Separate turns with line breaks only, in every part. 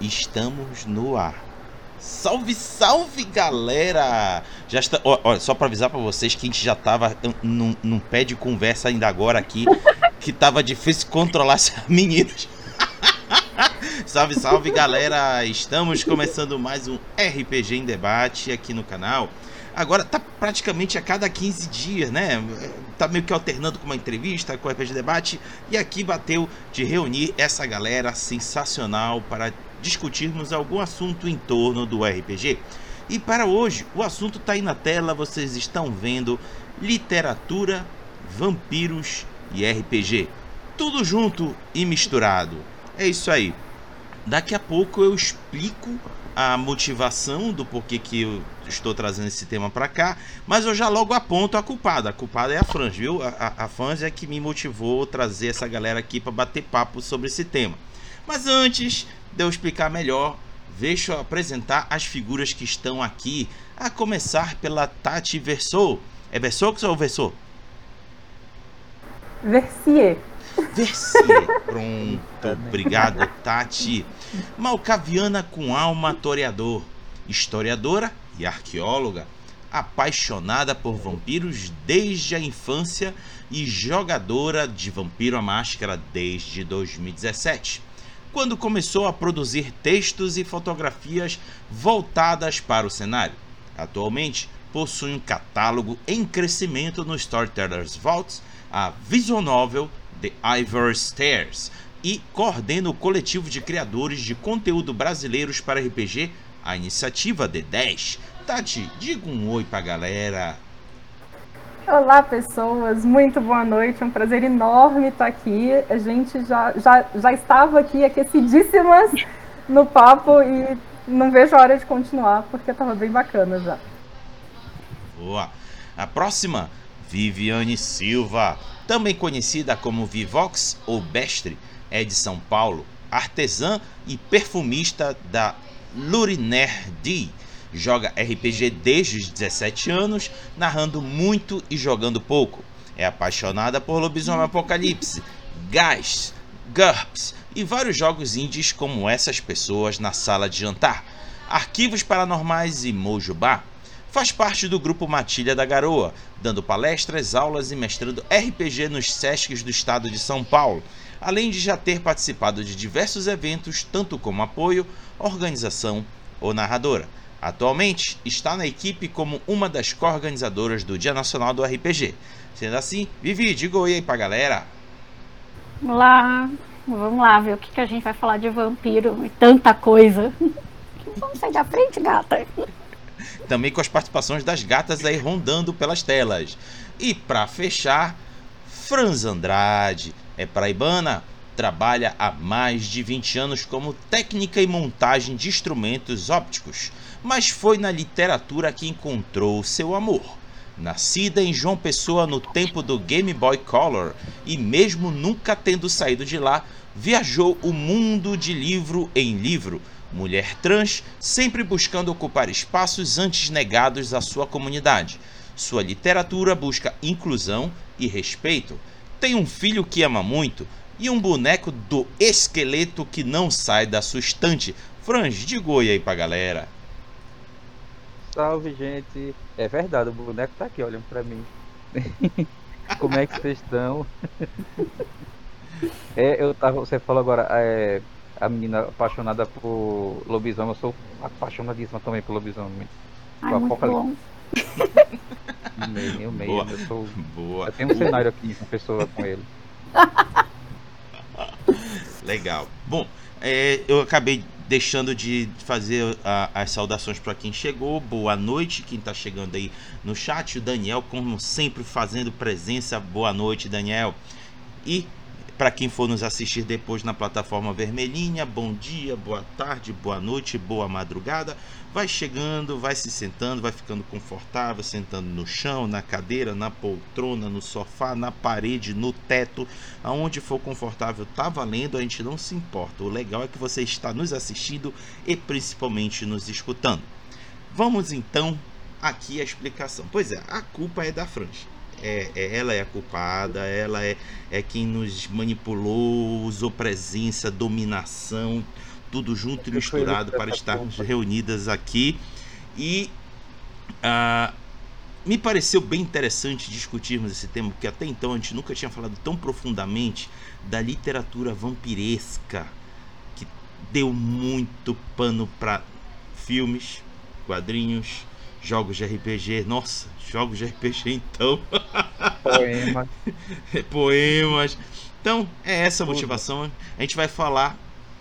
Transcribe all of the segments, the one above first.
estamos no ar. Salve, salve, galera! Já está, olha, só para avisar para vocês que a gente já tava num, num pé de conversa ainda agora aqui, que tava difícil controlar esses meninos. salve, salve, galera! Estamos começando mais um RPG em debate aqui no canal. Agora tá praticamente a cada 15 dias, né? Tá meio que alternando com uma entrevista, com o RPG Debate. E aqui bateu de reunir essa galera sensacional para discutirmos algum assunto em torno do RPG. E para hoje, o assunto está aí na tela, vocês estão vendo literatura, vampiros e RPG. Tudo junto e misturado. É isso aí. Daqui a pouco eu explico a motivação do porquê que eu estou trazendo esse tema para cá, mas eu já logo aponto a culpada. A culpada é a Franz, viu? A, a, a Franz é que me motivou trazer essa galera aqui para bater papo sobre esse tema. Mas antes de eu explicar melhor, deixa eu apresentar as figuras que estão aqui, a começar pela Tati Versou. É Versox ou Versou?
Versier.
Versier. Pronto, obrigado, Tati. Malcaviana com alma toreador, historiadora e arqueóloga, apaixonada por vampiros desde a infância e jogadora de Vampiro à Máscara desde 2017, quando começou a produzir textos e fotografias voltadas para o cenário. Atualmente, possui um catálogo em crescimento no Storytellers Vaults, a visual novel The Ivor Stairs, e coordena o coletivo de criadores de conteúdo brasileiros para RPG, a iniciativa D10. Tati, diga um oi pra galera.
Olá, pessoas, muito boa noite, é um prazer enorme estar aqui. A gente já, já, já estava aqui aquecidíssimas no papo e não vejo a hora de continuar, porque estava bem bacana já.
Boa. A próxima, Viviane Silva, também conhecida como Vivox ou Bestre, é de São Paulo, artesã e perfumista da Luriner D. Joga RPG desde os 17 anos, narrando muito e jogando pouco. É apaixonada por Lobisomem Apocalipse, Gás, GURPS e vários jogos indies como essas pessoas na sala de jantar, Arquivos Paranormais e Mojubá. Faz parte do grupo Matilha da Garoa, dando palestras, aulas e mestrando RPG nos Sescs do estado de São Paulo além de já ter participado de diversos eventos, tanto como apoio, organização ou narradora. Atualmente está na equipe como uma das co-organizadoras do Dia Nacional do RPG. Sendo assim, Vivi, diga oi aí pra galera.
Olá, vamos lá ver o que, que a gente vai falar de vampiro e tanta coisa. Vamos sair da frente, gata.
Também com as participações das gatas aí rondando pelas telas. E para fechar, Franz Andrade, é paraibana, trabalha há mais de 20 anos como técnica e montagem de instrumentos ópticos, mas foi na literatura que encontrou seu amor. Nascida em João Pessoa no tempo do Game Boy Color e mesmo nunca tendo saído de lá, viajou o mundo de livro em livro, mulher trans, sempre buscando ocupar espaços antes negados à sua comunidade. Sua literatura busca inclusão e respeito, tem um filho que ama muito e um boneco do esqueleto que não sai da sua estante. Franz, diga oi aí pra galera.
Salve, gente. É verdade, o boneco tá aqui olhando pra mim. Como é que vocês estão? é, eu tava, você falou agora, é, a menina apaixonada por lobisomem, eu sou apaixonadíssima também por lobisomem.
Ai, muito bom.
Meio, meio,
Boa.
Eu, sou...
Boa.
eu tenho um cenário aqui com pessoa com ele.
Legal. Bom, é, eu acabei deixando de fazer a- as saudações para quem chegou. Boa noite, quem está chegando aí no chat. O Daniel, como sempre, fazendo presença. Boa noite, Daniel. E para quem for nos assistir depois na plataforma vermelhinha, bom dia, boa tarde, boa noite, boa madrugada. Vai chegando, vai se sentando, vai ficando confortável, sentando no chão, na cadeira, na poltrona, no sofá, na parede, no teto, aonde for confortável, tá valendo, a gente não se importa. O legal é que você está nos assistindo e principalmente nos escutando. Vamos então aqui a explicação. Pois é, a culpa é da Franch. É, é- ela é a culpada, ela é, é quem nos manipulou, usou presença, dominação, tudo junto e misturado para estarmos reunidas aqui. E uh, me pareceu bem interessante discutirmos esse tema, porque até então a gente nunca tinha falado tão profundamente da literatura vampiresca, que deu muito pano para filmes, quadrinhos, jogos de RPG. Nossa, jogos de RPG então.
Poemas.
Poemas. Então, é essa a motivação. A gente vai falar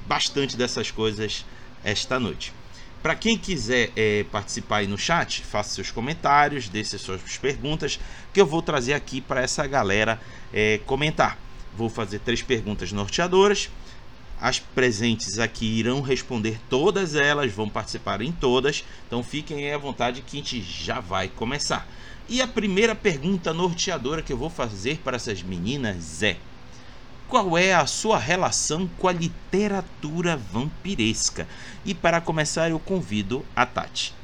bastante dessas coisas esta noite. Para quem quiser é, participar aí no chat, faça seus comentários, deixe suas perguntas, que eu vou trazer aqui para essa galera é, comentar. Vou fazer três perguntas norteadoras. As presentes aqui irão responder todas elas, vão participar em todas. Então fiquem à vontade que a gente já vai começar. E a primeira pergunta norteadora que eu vou fazer para essas meninas é: qual é a sua relação com a literatura vampiresca. E para começar, eu convido a Tati.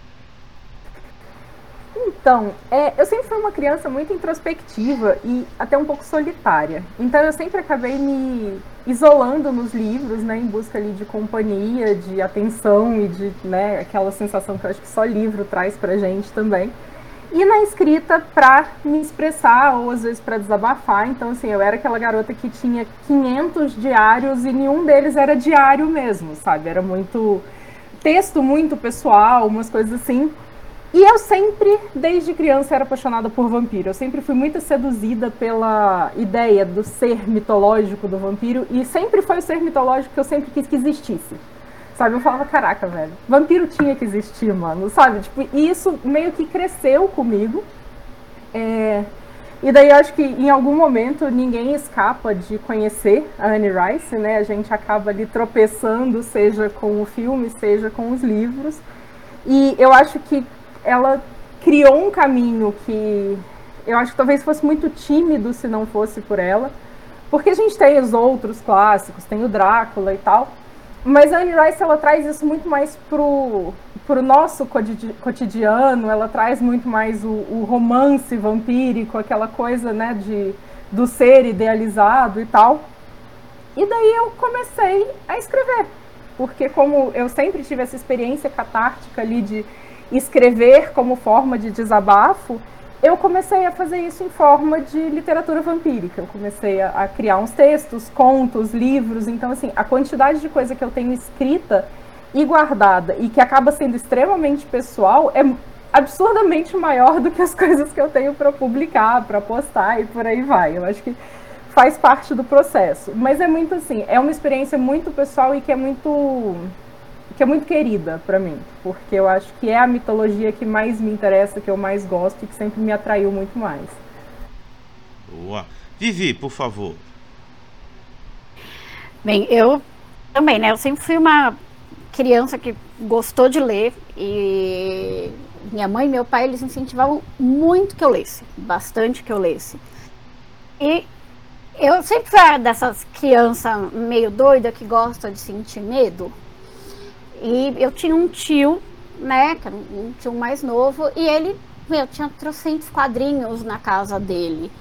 Então, é, eu sempre fui uma criança muito introspectiva e até um pouco solitária. Então eu sempre acabei me isolando nos livros, né, em busca ali de companhia, de atenção e de, né, aquela sensação que eu acho que só livro traz pra gente também e na escrita para me expressar ou às vezes para desabafar. Então, assim, eu era aquela garota que tinha 500 diários e nenhum deles era diário mesmo, sabe? Era muito texto muito pessoal, umas coisas assim. E eu sempre, desde criança, era apaixonada por vampiro. Eu sempre fui muito seduzida pela ideia do ser mitológico do vampiro e sempre foi o ser mitológico que eu sempre quis que existisse. Sabe? Eu falava, caraca, velho, vampiro tinha que existir, mano, sabe? Tipo, e isso meio que cresceu comigo. É... E daí eu acho que em algum momento ninguém escapa de conhecer a Anne Rice, né? A gente acaba ali tropeçando, seja com o filme, seja com os livros. E eu acho que ela criou um caminho que eu acho que talvez fosse muito tímido se não fosse por ela. Porque a gente tem os outros clássicos, tem o Drácula e tal, mas a Anne Rice ela traz isso muito mais pro, pro nosso cotidiano, ela traz muito mais o, o romance vampírico, aquela coisa né, de, do ser idealizado e tal. E daí eu comecei a escrever, porque como eu sempre tive essa experiência catártica ali de escrever como forma de desabafo, eu comecei a fazer isso em forma de literatura vampírica. Eu comecei a, a, criar uns textos, contos, livros. Então, assim, a quantidade de coisa que eu tenho escrita e guardada e que acaba sendo extremamente pessoal é absurdamente maior do que as coisas que eu tenho para publicar, para postar e por aí vai. Eu acho que faz parte do processo. Mas é muito assim, é uma experiência muito pessoal e que é muito que é muito querida para mim, porque eu acho que é a mitologia que mais me interessa, que eu mais gosto e que sempre me atraiu muito mais.
Boa. Vivi, por favor.
Bem, eu também, né? Eu sempre fui uma criança que gostou de ler e minha mãe e meu pai eles incentivavam muito que eu lesse, bastante que eu lesse. E eu sempre fui dessas crianças meio doida que gosta de sentir medo. E eu tinha um tio, né, um tio mais novo, e ele, meu, tinha trocentos quadrinhos na casa dele.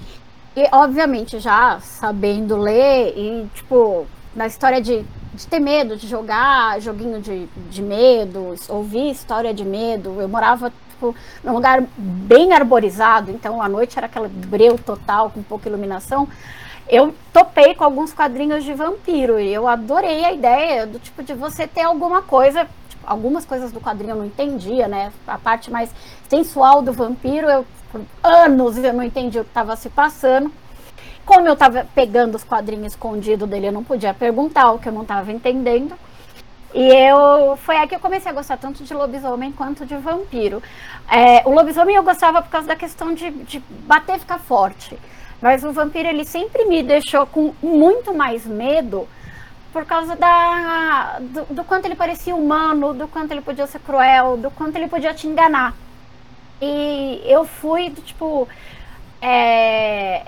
E, obviamente, já sabendo ler, e, tipo, na história de, de ter medo, de jogar joguinho de, de medo, ouvir história de medo. Eu morava, tipo, num lugar bem arborizado, então a noite era aquela breu total, com pouca iluminação eu topei com alguns quadrinhos de vampiro e eu adorei a ideia do tipo de você ter alguma coisa, tipo, algumas coisas do quadrinho eu não entendia, né? A parte mais sensual do vampiro, eu por anos eu não entendi o que estava se passando. Como eu estava pegando os quadrinhos escondidos dele, eu não podia perguntar o que eu não estava entendendo. E eu foi aí que eu comecei a gostar tanto de lobisomem quanto de vampiro. É, o lobisomem eu gostava por causa da questão de, de bater e ficar forte. Mas o vampiro ele sempre me deixou com muito mais medo por causa da, do, do, quanto ele parecia humano, do quanto ele podia ser cruel, do quanto ele podia te enganar. E eu fui, tipo. É,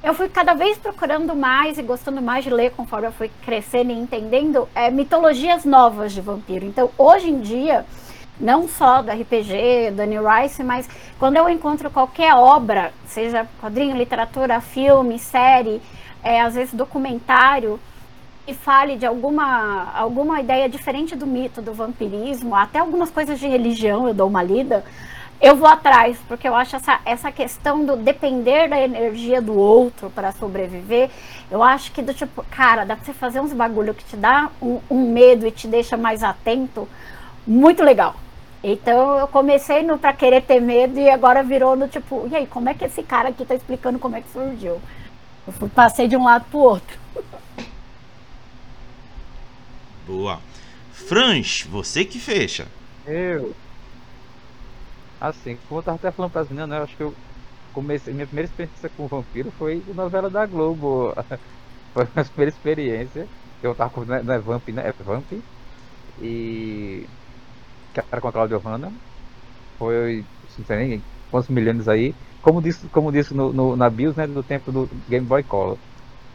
eu fui cada vez procurando mais e gostando mais de ler conforme eu fui crescendo e entendendo é, mitologias novas de vampiro. Então, hoje em dia não só do RPG, Danny Rice, mas quando eu encontro qualquer obra, seja quadrinho, literatura, filme, série, é, às vezes documentário, e fale de alguma, alguma ideia diferente do mito do vampirismo, até algumas coisas de religião eu dou uma lida, eu vou atrás, porque eu acho essa, essa questão do depender da energia do outro para sobreviver, eu acho que do tipo, cara, dá pra você fazer uns bagulho que te dá um, um medo e te deixa mais atento, muito legal. Então eu comecei no para querer ter medo e agora virou no tipo, e aí, como é que esse cara aqui tá explicando como é que surgiu? Eu fui, passei de um lado pro outro.
Boa. Franz, você que fecha.
Eu. Assim, como eu tava até falando pras meninas, né, eu acho que eu comecei. Minha primeira experiência com vampiro foi a novela da Globo. foi a minha primeira experiência. Eu tava com. Não é Vamp, né? É Vamp. E. Que era com a Claudia Hanna. Foi. Não sei nem quantos milhões aí. Como disse, como disse no, no, na BIOS, né? Do tempo do Game Boy Color.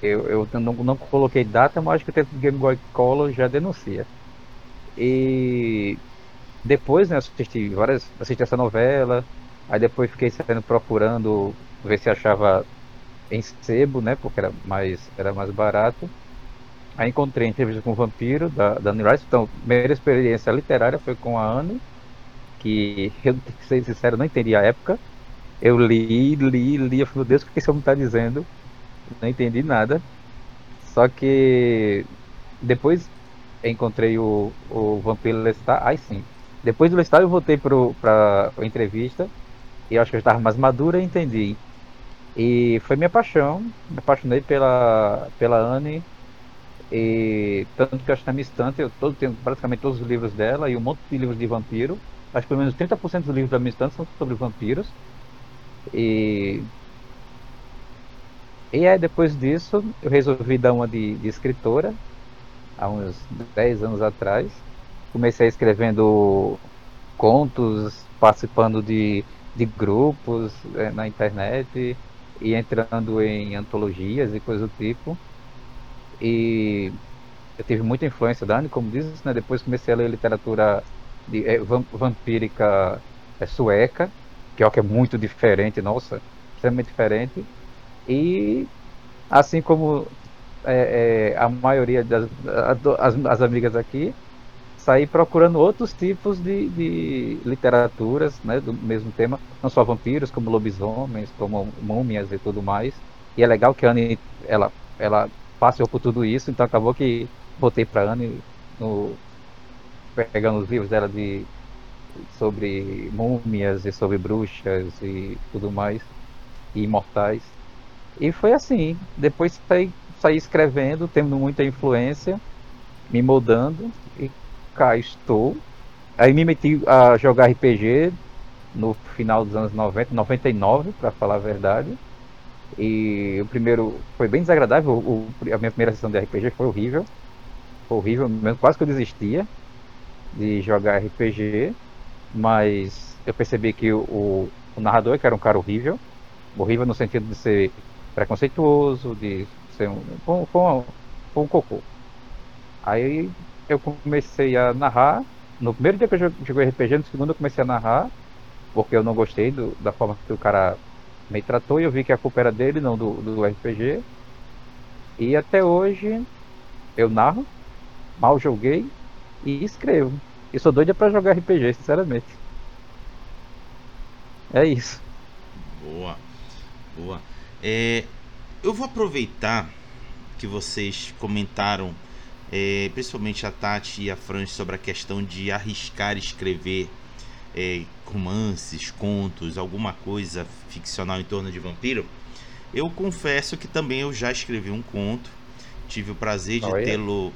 Eu, eu não, não coloquei data, mas acho que o tempo do Game Boy Color já denuncia. E depois, né, assisti várias, assisti essa novela, aí depois fiquei saindo procurando ver se achava em sebo, né, porque era mais, era mais barato. Aí encontrei entrevista com o Vampiro, da, da Anne Rice. Então, primeira experiência literária foi com a Anne, que eu, pra ser sincero, não entendi a época. Eu li, li, li, eu falei, meu Deus, o que esse homem está dizendo? Não entendi nada. Só que depois encontrei o, o Vampiro Lestat, aí sim. Depois do Lestat eu voltei para a entrevista e acho que eu estava mais madura e entendi. E foi minha paixão, me apaixonei pela, pela Anne. E tanto que acho que na minha estante eu todo, tenho praticamente todos os livros dela e um monte de livros de vampiro. Acho que pelo menos 30% dos livros da minha estante são sobre vampiros. E e aí depois disso eu resolvi dar uma de, de escritora, há uns 10 anos atrás. Comecei escrevendo contos, participando de, de grupos é, na internet e entrando em antologias e coisas do tipo. E eu tive muita influência da Anne, como disse, né? depois comecei a ler literatura de, é, vampírica é, sueca, que é, que é muito diferente, nossa, extremamente diferente. E assim como é, é, a maioria das as, as, amigas aqui, saí procurando outros tipos de, de literaturas né, do mesmo tema, não só vampiros, como lobisomens, como múmias e tudo mais. E é legal que a Anne, ela, ela passou por tudo isso, então acabou que botei para Anne no, pegando os livros dela de sobre múmias e sobre bruxas e tudo mais, e imortais. E foi assim. Depois saí, saí escrevendo, tendo muita influência, me moldando e cá estou. Aí me meti a jogar RPG no final dos anos 90, 99, para falar a verdade. E o primeiro foi bem desagradável. O, a minha primeira sessão de RPG foi horrível. Foi horrível mesmo, quase que eu desistia de jogar RPG. Mas eu percebi que o, o narrador, que era um cara horrível, horrível no sentido de ser preconceituoso, de ser um, um, um, um cocô. Aí eu comecei a narrar. No primeiro dia que eu joguei RPG, no segundo eu comecei a narrar, porque eu não gostei do, da forma que o cara me tratou e eu vi que a culpa era dele, não do, do RPG. E até hoje eu narro, mal joguei e escrevo. E sou doida para jogar RPG, sinceramente. É isso.
Boa, boa. É, eu vou aproveitar que vocês comentaram, é, principalmente a Tati e a Fran, sobre a questão de arriscar escrever é, romances, contos, alguma coisa ficcional em torno de vampiro. Eu confesso que também eu já escrevi um conto, tive o prazer de tê-lo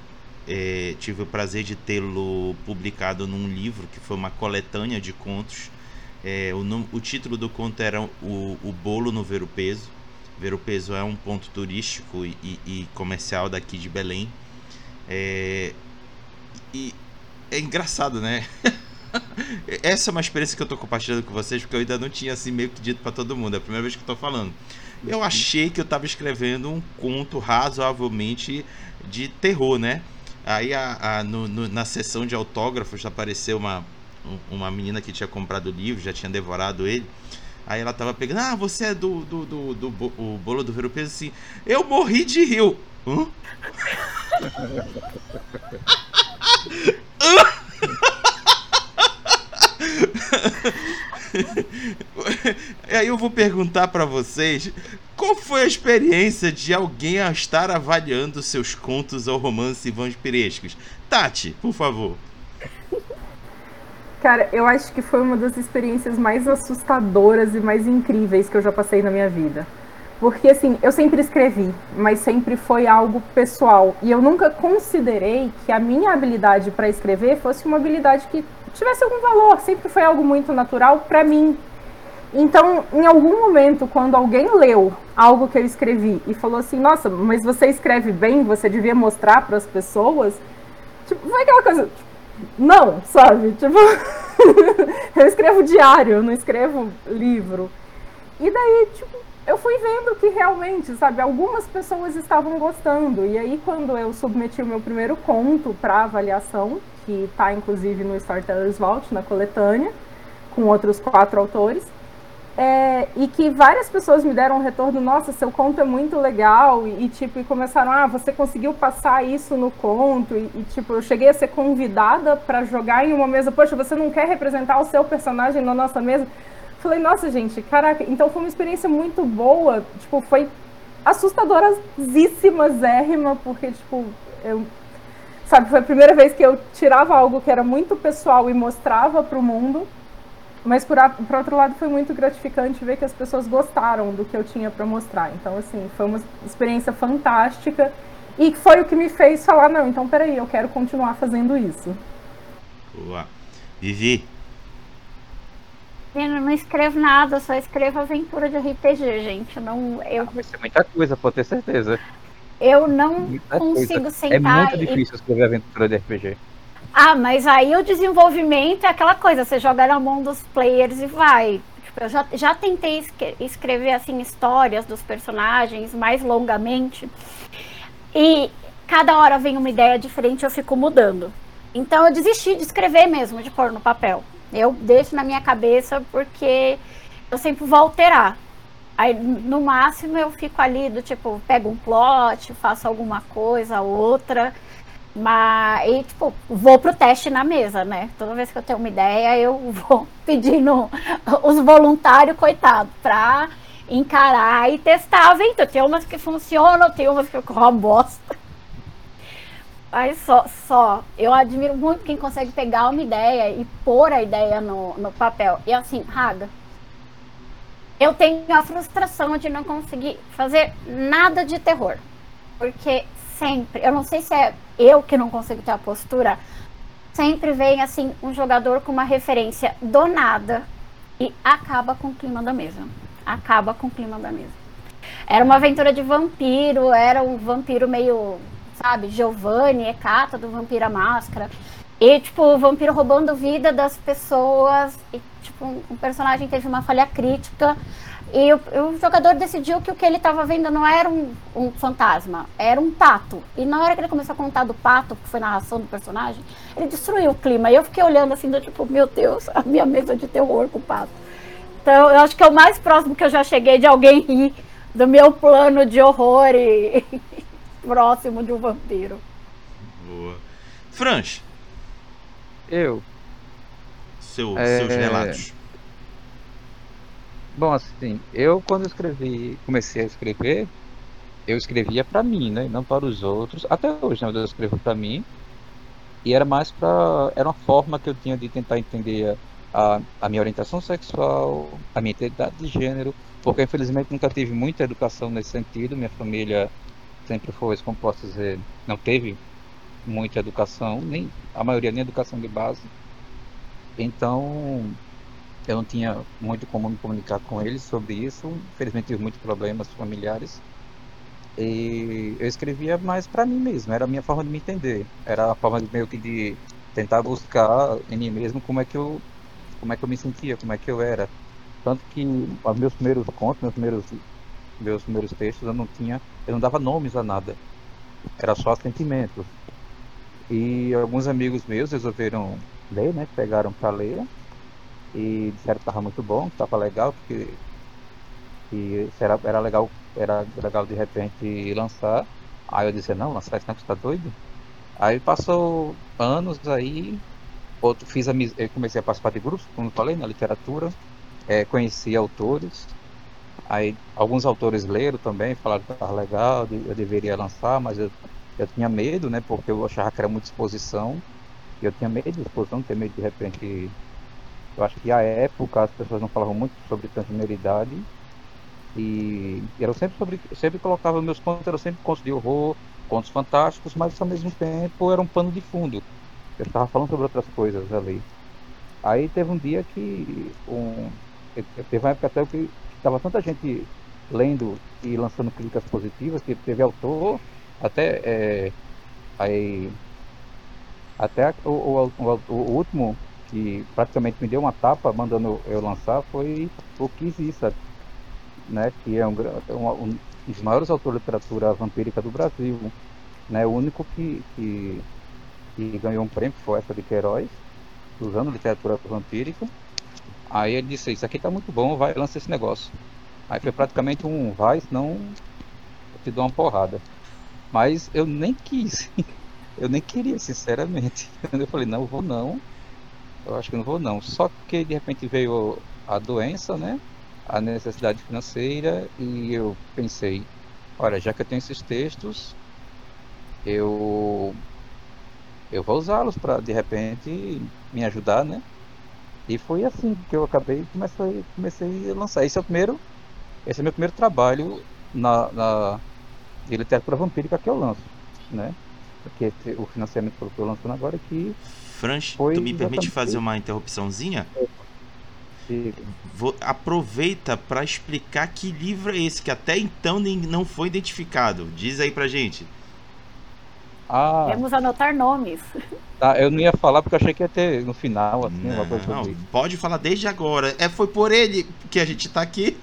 é, tive o prazer de tê-lo publicado num livro que foi uma coletânea de contos. É, o, o, título do conto era o, o Bolo no Ver o Peso. Ver o Peso é um ponto turístico e, e comercial daqui de Belém. É, e é engraçado, né? Essa é uma experiência que eu tô compartilhando com vocês, porque eu ainda não tinha assim meio que dito para todo mundo. É a primeira vez que eu tô falando. Eu achei que eu tava escrevendo um conto razoavelmente de terror, né? Aí a, a no, no, na sessão de autógrafos apareceu uma, uma menina que tinha comprado o livro, já tinha devorado ele. Aí ela tava pegando, ah, você é do, do, do, do, do o bolo do Ver o Peso, assim. Eu morri de rio. Hã? e aí eu vou perguntar para vocês qual foi a experiência de alguém a estar avaliando seus contos ou romances vampirescos? Tati, por favor.
Cara, eu acho que foi uma das experiências mais assustadoras e mais incríveis que eu já passei na minha vida. Porque, assim, eu sempre escrevi, mas sempre foi algo pessoal. E eu nunca considerei que a minha habilidade para escrever fosse uma habilidade que tivesse algum valor. Sempre foi algo muito natural para mim. Então, em algum momento, quando alguém leu algo que eu escrevi e falou assim: Nossa, mas você escreve bem, você devia mostrar para as pessoas. Tipo, foi aquela coisa. Tipo, não, sabe? Tipo, eu escrevo diário, eu não escrevo livro. E daí, tipo, eu fui vendo que realmente, sabe, algumas pessoas estavam gostando. E aí, quando eu submeti o meu primeiro conto para avaliação, que está inclusive no Storytellers Vault, na coletânea, com outros quatro autores, é, e que várias pessoas me deram um retorno, nossa, seu conto é muito legal, e, e tipo, e começaram, ah, você conseguiu passar isso no conto, e, e tipo, eu cheguei a ser convidada para jogar em uma mesa, poxa, você não quer representar o seu personagem na nossa mesa? Falei, nossa, gente, caraca, então foi uma experiência muito boa, tipo, foi assustadorazíssima, zérrima, porque, tipo, eu, sabe, foi a primeira vez que eu tirava algo que era muito pessoal e mostrava para o mundo, mas por, a, por outro lado foi muito gratificante ver que as pessoas gostaram do que eu tinha para mostrar. Então, assim, foi uma experiência fantástica e foi o que me fez falar, não, então peraí, eu quero continuar fazendo isso.
Boa. Vivi,
eu não escrevo nada, só escrevo aventura de RPG, gente. Não, eu...
Ah, vai ser muita coisa, pode ter certeza.
Eu não muita consigo
coisa.
sentar.
É muito difícil e... escrever aventura de RPG.
Ah, mas aí o desenvolvimento é aquela coisa, você joga na mão dos players e vai. Tipo, eu já, já tentei escrever assim histórias dos personagens mais longamente. E cada hora vem uma ideia diferente, eu fico mudando. Então eu desisti de escrever mesmo, de pôr no papel. Eu deixo na minha cabeça porque eu sempre vou alterar. Aí, no máximo, eu fico ali do tipo, pego um plot, faço alguma coisa, outra. Mas, e, tipo, vou pro teste na mesa, né? Toda vez que eu tenho uma ideia, eu vou pedindo os voluntários, coitado, pra encarar e testar a aventura. Tem umas que funcionam, tem umas que ficam uma bosta. Aí só, só, eu admiro muito quem consegue pegar uma ideia e pôr a ideia no, no papel. E assim, Raga, eu tenho a frustração de não conseguir fazer nada de terror. Porque sempre, eu não sei se é eu que não consigo ter a postura, sempre vem assim um jogador com uma referência do nada e acaba com o clima da mesa. Acaba com o clima da mesa. Era uma aventura de vampiro, era um vampiro meio sabe? Giovanni, Ekata do Vampira Máscara. E, tipo, o vampiro roubando vida das pessoas. E, tipo, um, personagem teve uma falha crítica. E o, o, jogador decidiu que o que ele estava vendo não era um, um, fantasma, era um pato. E na hora que ele começou a contar do pato, que foi a narração do personagem, ele destruiu o clima. E eu fiquei olhando assim, do tipo, meu Deus, a minha mesa de terror com o pato. Então, eu acho que é o mais próximo que eu já cheguei de alguém rir do meu plano de horror e, próximo de um vampiro.
Boa. Franz.
Eu.
Seu, é... Seus relatos.
Bom, assim, eu quando escrevi, comecei a escrever, eu escrevia para mim, né? Não para os outros. Até hoje, né? Eu escrevo para mim. E era mais para. Era uma forma que eu tinha de tentar entender a, a minha orientação sexual, a minha identidade de gênero, porque infelizmente nunca tive muita educação nesse sentido. Minha família sempre foi, como posso dizer, não teve muita educação, nem a maioria nem educação de base. Então, eu não tinha muito como me comunicar com eles sobre isso. Infelizmente, tive muitos problemas familiares. E eu escrevia mais para mim mesmo, era a minha forma de me entender. Era a forma de meio que de tentar buscar em mim mesmo como é que eu como é que eu me sentia, como é que eu era. Tanto que os meus primeiros contos, meus primeiros meus primeiros textos eu não tinha, eu não dava nomes a nada. Era só sentimentos. E alguns amigos meus resolveram ler, né? Pegaram para ler e disseram que estava muito bom, que estava legal, porque que era, era legal, era legal de repente lançar. Aí eu disse, não, lançar esse você tá doido? Aí passou anos aí, outro, fiz a, eu comecei a participar de grupos, como eu falei, na literatura, é, conheci autores, aí alguns autores leram também, falaram que estava legal, eu deveria lançar, mas eu, eu tinha medo, né, porque eu achava que era muita exposição, eu tinha medo de não ter medo de repente eu acho que à época as pessoas não falavam muito sobre transgeneridade e era sempre sobre, sempre colocava meus contos, eram sempre contos de horror, contos fantásticos, mas ao mesmo tempo era um pano de fundo. Eu estava falando sobre outras coisas ali. Aí teve um dia que um, teve uma época até que estava tanta gente lendo e lançando críticas positivas que teve autor até é, aí até o, o, o, o último que praticamente me deu uma tapa mandando eu lançar foi o Kiss né, que é um, um, um, dos maiores autores de literatura vampírica do Brasil, né, o único que, que, que ganhou um prêmio foi essa de Queiroz, usando literatura vampírica. Aí ele disse, isso aqui tá muito bom, vai, lança esse negócio. Aí foi praticamente um vai, senão eu te dou uma porrada. Mas eu nem quis. Eu nem queria, sinceramente. Eu falei, não, eu vou não eu acho que não vou não. Só que de repente veio a doença, né? A necessidade financeira e eu pensei, olha, já que eu tenho esses textos, eu eu vou usá-los para de repente me ajudar, né? E foi assim que eu acabei comecei comecei a lançar. Esse é o primeiro, esse é meu primeiro trabalho na, na de literatura vampírica que eu lanço, né? Porque o financiamento que eu estou lançando agora é que
Franch, tu me permite fazer uma interrupçãozinha? Vou, aproveita para explicar que livro é esse que até então nem, não foi identificado. Diz aí pra gente.
Ah. Vamos anotar nomes.
Tá, eu não ia falar porque eu achei que ia ter no final, assim, não, uma coisa
não, Pode falar desde agora. É, foi por ele que a gente tá aqui.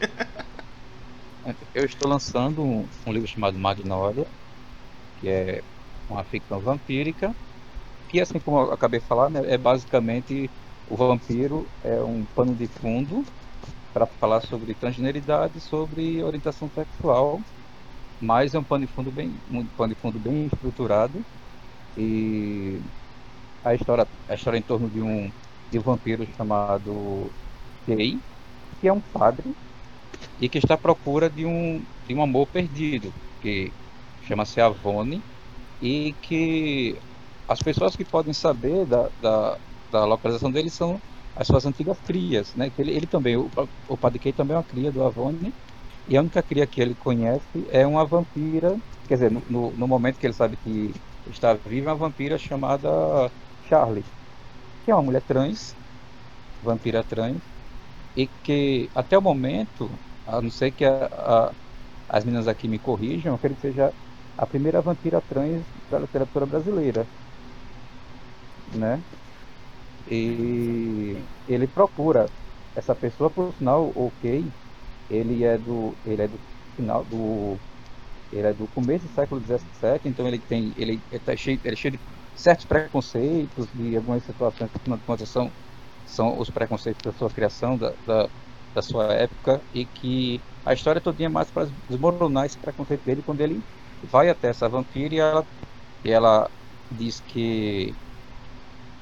eu estou lançando um, um livro chamado Magnolia, que é uma ficção vampírica. Que, assim como eu acabei de falar, né, é basicamente o vampiro é um pano de fundo para falar sobre transgeneridade, sobre orientação sexual, mas é um pano de fundo bem, um pano de fundo bem estruturado. E a história, a história em torno de um de um vampiro chamado Kay, que é um padre e que está à procura de um de um amor perdido, que chama-se Avone e que as pessoas que podem saber da, da, da localização dele são as suas antigas crias, né? Ele, ele também, o, o Kay também é uma cria do Avone, e a única cria que ele conhece é uma vampira, quer dizer, no, no momento que ele sabe que está viva, é uma vampira chamada Charlie, que é uma mulher trans, vampira trans, e que até o momento, a não ser que a, a, as meninas aqui me corrijam, eu quero que seja a primeira vampira trans da literatura brasileira né? E ele procura essa pessoa, por sinal, ok, ele é do, ele é do final do, ele é do começo do século XVII, então ele tem, ele está cheio, ele é cheio de certos preconceitos e algumas situações que, afinal de contas, são, são os preconceitos da sua criação, da, da, da sua época, e que a história todinha é mais para desmoronar esse preconceito dele quando ele vai até essa vampira e ela, e ela diz que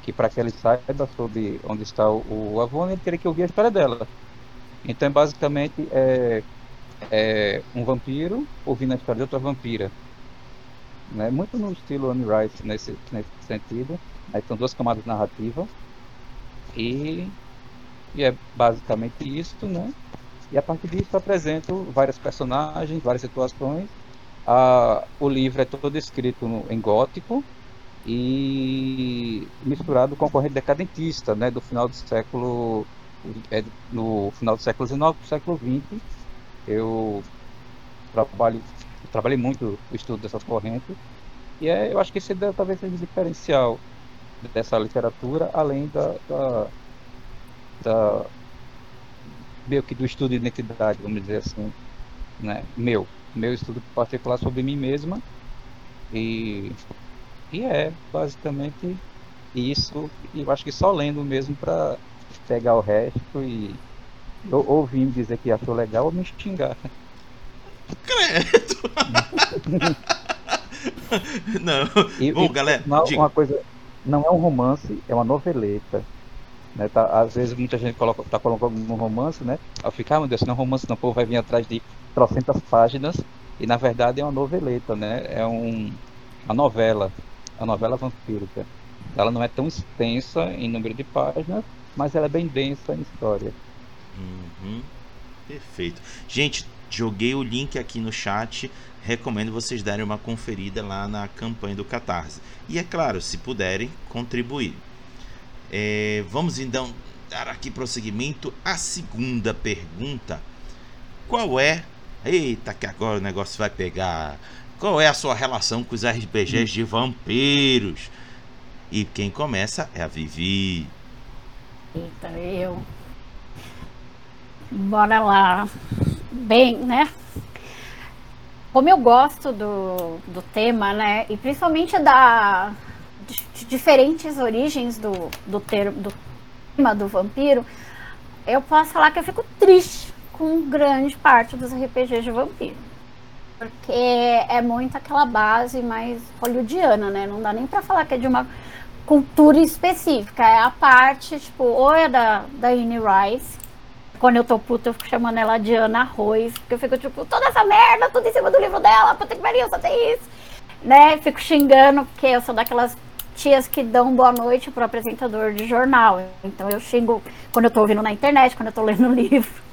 que para que ele saiba sobre onde está o, o ele teria que ouvir a história dela. Então, basicamente, é, é um vampiro ouvindo a história de outra vampira. Né? Muito no estilo Anne Rice nesse, nesse sentido. Aí são duas camadas narrativas. E, e é basicamente isso, né? E a partir disso apresento vários personagens, várias situações. O livro é todo escrito no, em gótico, e misturado com a corrente decadentista, né, do final do século é, no final do século XIX para o século XX. Eu trabalho trabalhei muito o estudo dessas correntes e é, eu acho que esse é, talvez seja o diferencial dessa literatura, além da, da, da meio que do estudo de identidade, vamos dizer assim, né, meu, meu estudo particular sobre mim mesma e e é basicamente isso. E eu acho que só lendo mesmo para pegar o resto e ouvir me dizer que achou legal ou me xingar.
Credo! Não.
E,
Bom,
e
galera,
não,
diga.
uma coisa, não é um romance, é uma noveleta. Né? Tá, às vezes muita gente coloca, tá colocando um romance, né? Ao ficar, ah, meu Deus, não é um romance, não, o povo vai vir atrás de trocentas páginas. E na verdade é uma noveleta, né? É um, uma novela, uma novela vampírica. Ela não é tão extensa em número de páginas, mas ela é bem densa em história.
Uhum. Perfeito. Gente, joguei o link aqui no chat. Recomendo vocês darem uma conferida lá na campanha do Catarse. E é claro, se puderem, contribuir. É, vamos então dar aqui prosseguimento à segunda pergunta. Qual é. Eita, que agora o negócio vai pegar. Qual é a sua relação com os RPGs de vampiros? E quem começa é a Vivi.
Eita, eu. Bora lá. Bem, né? Como eu gosto do, do tema, né? E principalmente da de, diferentes origens do, do, ter, do tema do vampiro, eu posso falar que eu fico triste com grande parte dos RPGs de vampiro. Porque é muito aquela base mais hollywoodiana, né? Não dá nem pra falar que é de uma cultura específica. É a parte, tipo, ou é da, da Anne Rice. Quando eu tô puta, eu fico chamando ela de Ana Arroz. Porque eu fico, tipo, toda essa merda, tudo em cima do livro dela. Puta que pariu, só tem isso. Né? Fico xingando, porque eu sou daquelas tias que dão boa noite pro apresentador de jornal. Então eu xingo quando eu tô ouvindo na internet, quando eu tô lendo livro.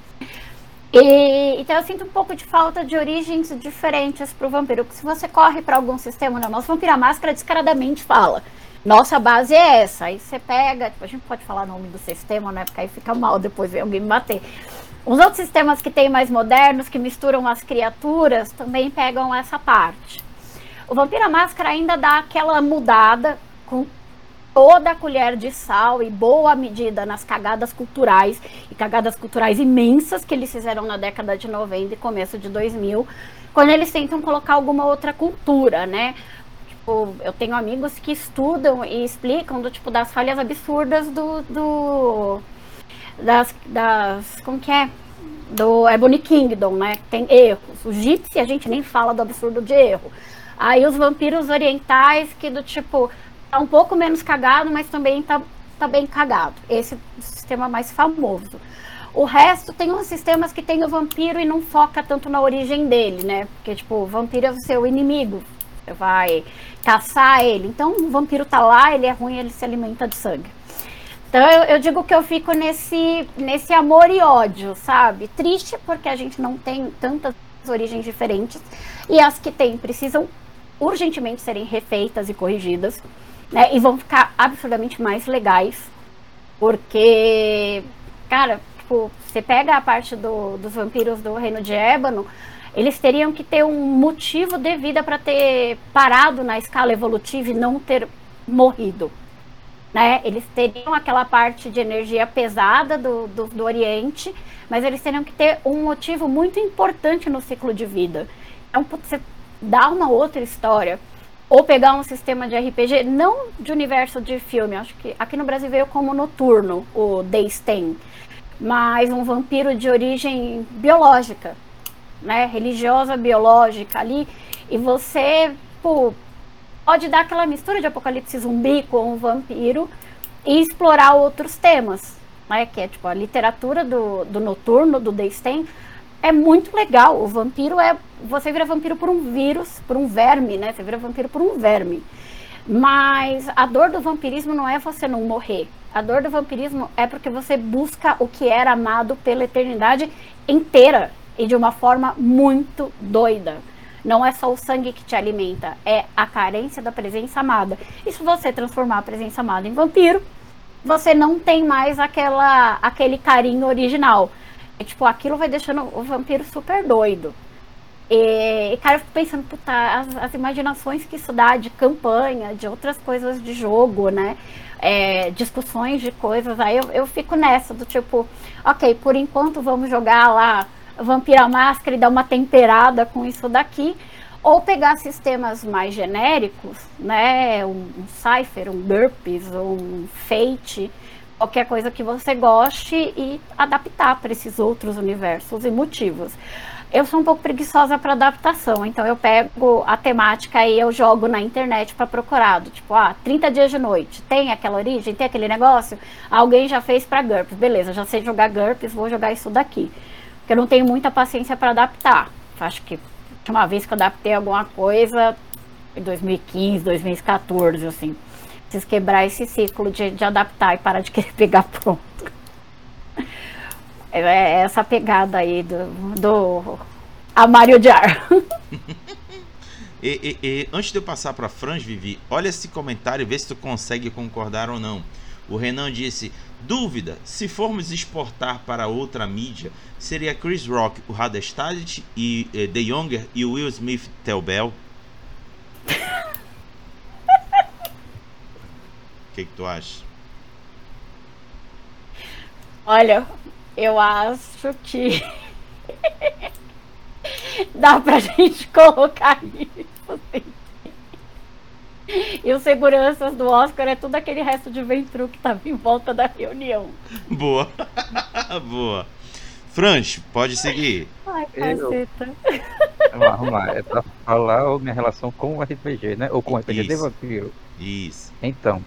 E, então eu sinto um pouco de falta de origens diferentes pro vampiro. Porque se você corre para algum sistema, né? Nosso Vampira Máscara descaradamente fala. Nossa base é essa. Aí você pega, tipo, a gente pode falar o nome do sistema, né? Porque aí fica mal depois ver alguém me bater. Os outros sistemas que tem mais modernos, que misturam as criaturas, também pegam essa parte. O Vampira Máscara ainda dá aquela mudada com toda a colher de sal e boa medida nas cagadas culturais e cagadas culturais imensas que eles fizeram na década de 90 e começo de 2000, quando eles tentam colocar alguma outra cultura, né? Tipo, eu tenho amigos que estudam e explicam do tipo das falhas absurdas do, do das, das como que é? Do Ebony Kingdom, né? Tem erros. O Gypsy a gente nem fala do absurdo de erro. Aí os vampiros orientais que do tipo tá um pouco menos cagado, mas também tá, tá bem cagado. Esse é o sistema mais famoso. O resto tem uns sistemas que tem o vampiro e não foca tanto na origem dele, né? Porque, tipo, o vampiro é o seu inimigo. Você vai caçar ele. Então, o vampiro tá lá, ele é ruim, ele se alimenta de sangue. Então, eu, eu digo que eu fico nesse, nesse amor e ódio, sabe? Triste porque a gente não tem tantas origens diferentes. E as que tem precisam urgentemente serem refeitas e corrigidas né? E vão ficar absurdamente mais legais. Porque, cara, tipo, você pega a parte do, dos vampiros do Reino de Ébano, eles teriam que ter um motivo de vida para ter parado na escala evolutiva e não ter morrido. Né? Eles teriam aquela parte de energia pesada do, do, do Oriente, mas eles teriam que ter um motivo muito importante no ciclo de vida. Então, você dá uma outra história ou pegar um sistema de RPG, não de universo de filme, acho que aqui no Brasil veio como noturno, o Days Ten, mas um vampiro de origem biológica, né, religiosa, biológica ali, e você pô, pode dar aquela mistura de apocalipse zumbi com um vampiro e explorar outros temas, né, que é tipo a literatura do, do noturno, do Days Ten, é muito legal. O vampiro é. Você vira vampiro por um vírus, por um verme, né? Você vira vampiro por um verme. Mas a dor do vampirismo não é você não morrer. A dor do vampirismo é porque você busca o que era amado pela eternidade inteira e de uma forma muito doida. Não é só o sangue que te alimenta, é a carência da presença amada. E se você transformar a presença amada em vampiro, você não tem mais aquela, aquele carinho original. E, tipo, aquilo vai deixando o vampiro super doido. E, cara, eu fico pensando, puta, as, as, imaginações que isso dá de campanha, de outras coisas de jogo, né? É, discussões de coisas, aí eu, eu fico nessa, do tipo, ok, por enquanto vamos jogar lá Vampira Máscara e dar uma temperada com isso daqui, ou pegar sistemas mais genéricos, né? Um, um Cypher, um GURPS, um Fate, qualquer coisa que você goste e adaptar para esses outros universos e motivos. eu sou um pouco preguiçosa para adaptação, então eu pego a temática e eu jogo na internet para procurar, tipo, ah, 30 dias de noite, tem aquela origem, tem aquele negócio, alguém já fez para GURPS, beleza, já sei jogar GURPS, vou jogar isso daqui. Porque eu não tenho muita paciência para adaptar. Acho que uma vez que eu adaptei alguma coisa, em 2015, 2014, assim. Preciso quebrar esse ciclo de, de adaptar e parar de querer pegar pronto. É, é essa pegada aí do, do Amário de Ar.
e, e, e, antes de eu passar para Franz, Vivi, olha esse comentário e vê se tu consegue concordar ou não. O Renan disse: Dúvida: se formos exportar para outra mídia, seria Chris Rock, o Hadestad e eh, The Younger e o Will Smith Tel Bell? O que, que tu acha?
Olha, eu acho que dá pra gente colocar isso. E os seguranças do Oscar é tudo aquele resto de ventru que tava em volta da reunião.
Boa. Boa. Franz, pode seguir.
Ai, caceta.
Vamos lá, vamos lá. É pra falar a minha relação com o RPG, né? Ou com o RPG
Isso.
de vampiro.
Isso.
Então,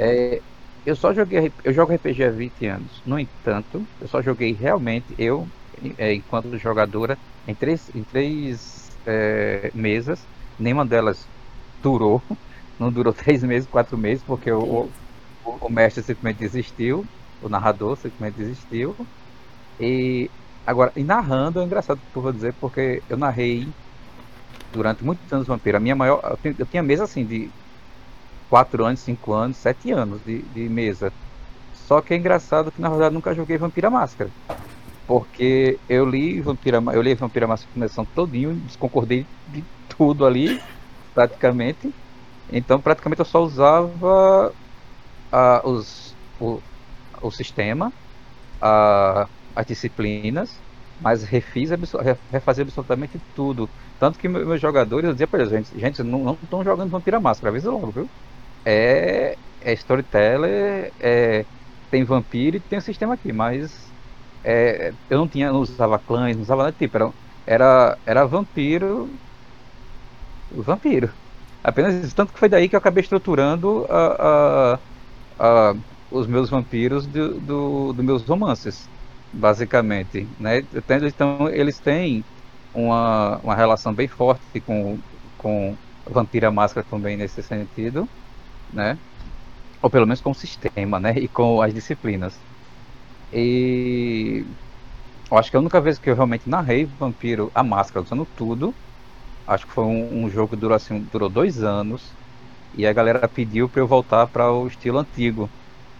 é, eu só joguei, eu jogo RPG há 20 anos. No entanto, eu só joguei realmente, eu, é, enquanto jogadora, em três, em três é, mesas. Nenhuma delas durou. Não durou três meses, quatro meses, porque o, o, o mestre simplesmente desistiu. O narrador simplesmente desistiu. E agora, e narrando, é engraçado o que eu vou dizer, porque eu narrei durante muitos anos Vampiro. A minha maior. Eu, tinha, eu tinha mesa assim de 4 anos, 5 anos, 7 anos de, de mesa. Só que é engraçado que na verdade nunca joguei Vampira Máscara. Porque eu li Vampira, eu li Vampira Máscara começando todinho, desconcordei de tudo ali, praticamente. Então praticamente eu só usava uh, os, o, o sistema, uh, as disciplinas, mas refiz, refazia absolutamente tudo. Tanto que meus jogadores, eu dizia para eles, gente, gente não estão jogando Vampira Máscara, avisa logo, viu? É, é storyteller, é, tem vampiro e tem o um sistema aqui, mas é, eu não tinha, não usava clãs, não usava nada tipo, era, era, era vampiro. Vampiro. Apenas isso. Tanto que foi daí que eu acabei estruturando a, a, a os meus vampiros do, do, do, meus romances, basicamente. Né? Então eles têm uma, uma relação bem forte com, com Vampira Máscara também nesse sentido né? Ou pelo menos com o sistema, né? E com as disciplinas. E eu acho que a única vez que eu realmente narrei Vampiro a Máscara usando tudo, acho que foi um, um jogo que durou assim, durou dois anos. E a galera pediu para eu voltar para o estilo antigo.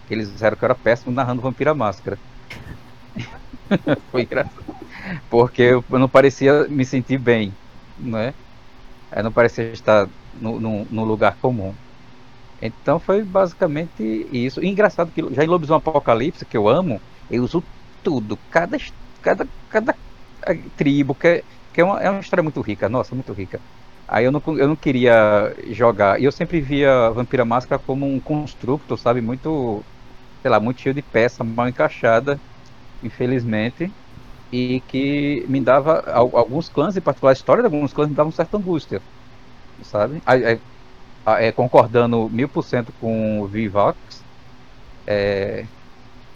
Eles disseram que eu era péssimo narrando Vampiro a Máscara. foi engraçado. Porque eu não parecia me sentir bem, né? Eu não parecia estar no, no, no lugar comum. Então foi basicamente isso. E engraçado que já em Lobisomem Apocalipse, que eu amo, eu uso tudo. Cada, cada, cada eh, tribo, que, é, que é, uma, é uma história muito rica. Nossa, muito rica. Aí eu não, eu não queria jogar. E eu sempre via Vampira Máscara como um construto, sabe? Muito, sei lá, muito cheio de peça, mal encaixada, infelizmente. E que me dava, alguns clãs, em particular a história de alguns clãs, me dava uma certa angústia, sabe? Aí, é, concordando mil por cento com o Vivax, é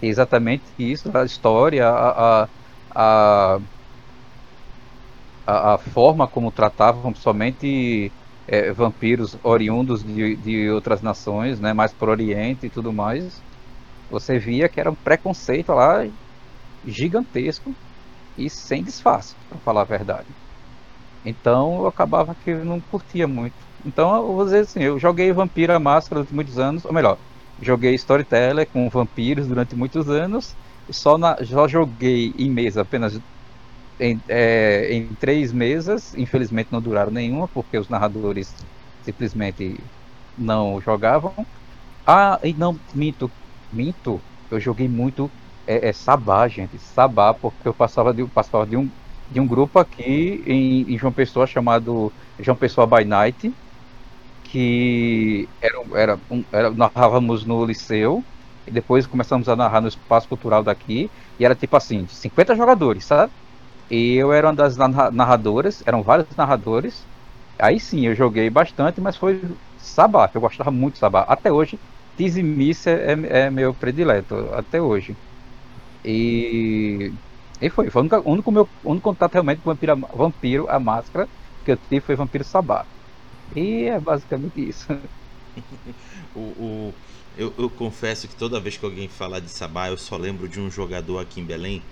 exatamente isso, a história, a, a, a, a forma como tratavam somente é, vampiros oriundos de, de outras nações, né, mais para o Oriente e tudo mais, você via que era um preconceito lá gigantesco e sem disfarce, para falar a verdade. Então eu acabava que não curtia muito. Então, eu vou dizer assim, eu joguei Vampira Máscara durante muitos anos, ou melhor, joguei Storyteller com vampiros durante muitos anos, só, na, só joguei em mesa apenas em, é, em três mesas, infelizmente não duraram nenhuma, porque os narradores simplesmente não jogavam. Ah, e não, minto, minto, eu joguei muito é, é Sabá, gente, Sabá, porque eu passava de, passava de um de um grupo aqui em, em João Pessoa chamado João Pessoa by Night, que era, era, era, narrávamos no liceu e depois começamos a narrar no espaço cultural daqui e era tipo assim, 50 jogadores, sabe? E eu era uma das narradoras, eram vários narradores. Aí sim, eu joguei bastante, mas foi Sabá, eu gostava muito de Sabá. Até hoje, Tizimice é, é meu predileto, até hoje. E, e foi, foi o único, único, meu, único contato realmente com Vampiro, Vampiro, a máscara que eu tive foi Vampiro Sabá. E é basicamente isso.
o, o eu, eu, confesso que toda vez que alguém fala de Sabá, eu só lembro de um jogador aqui em Belém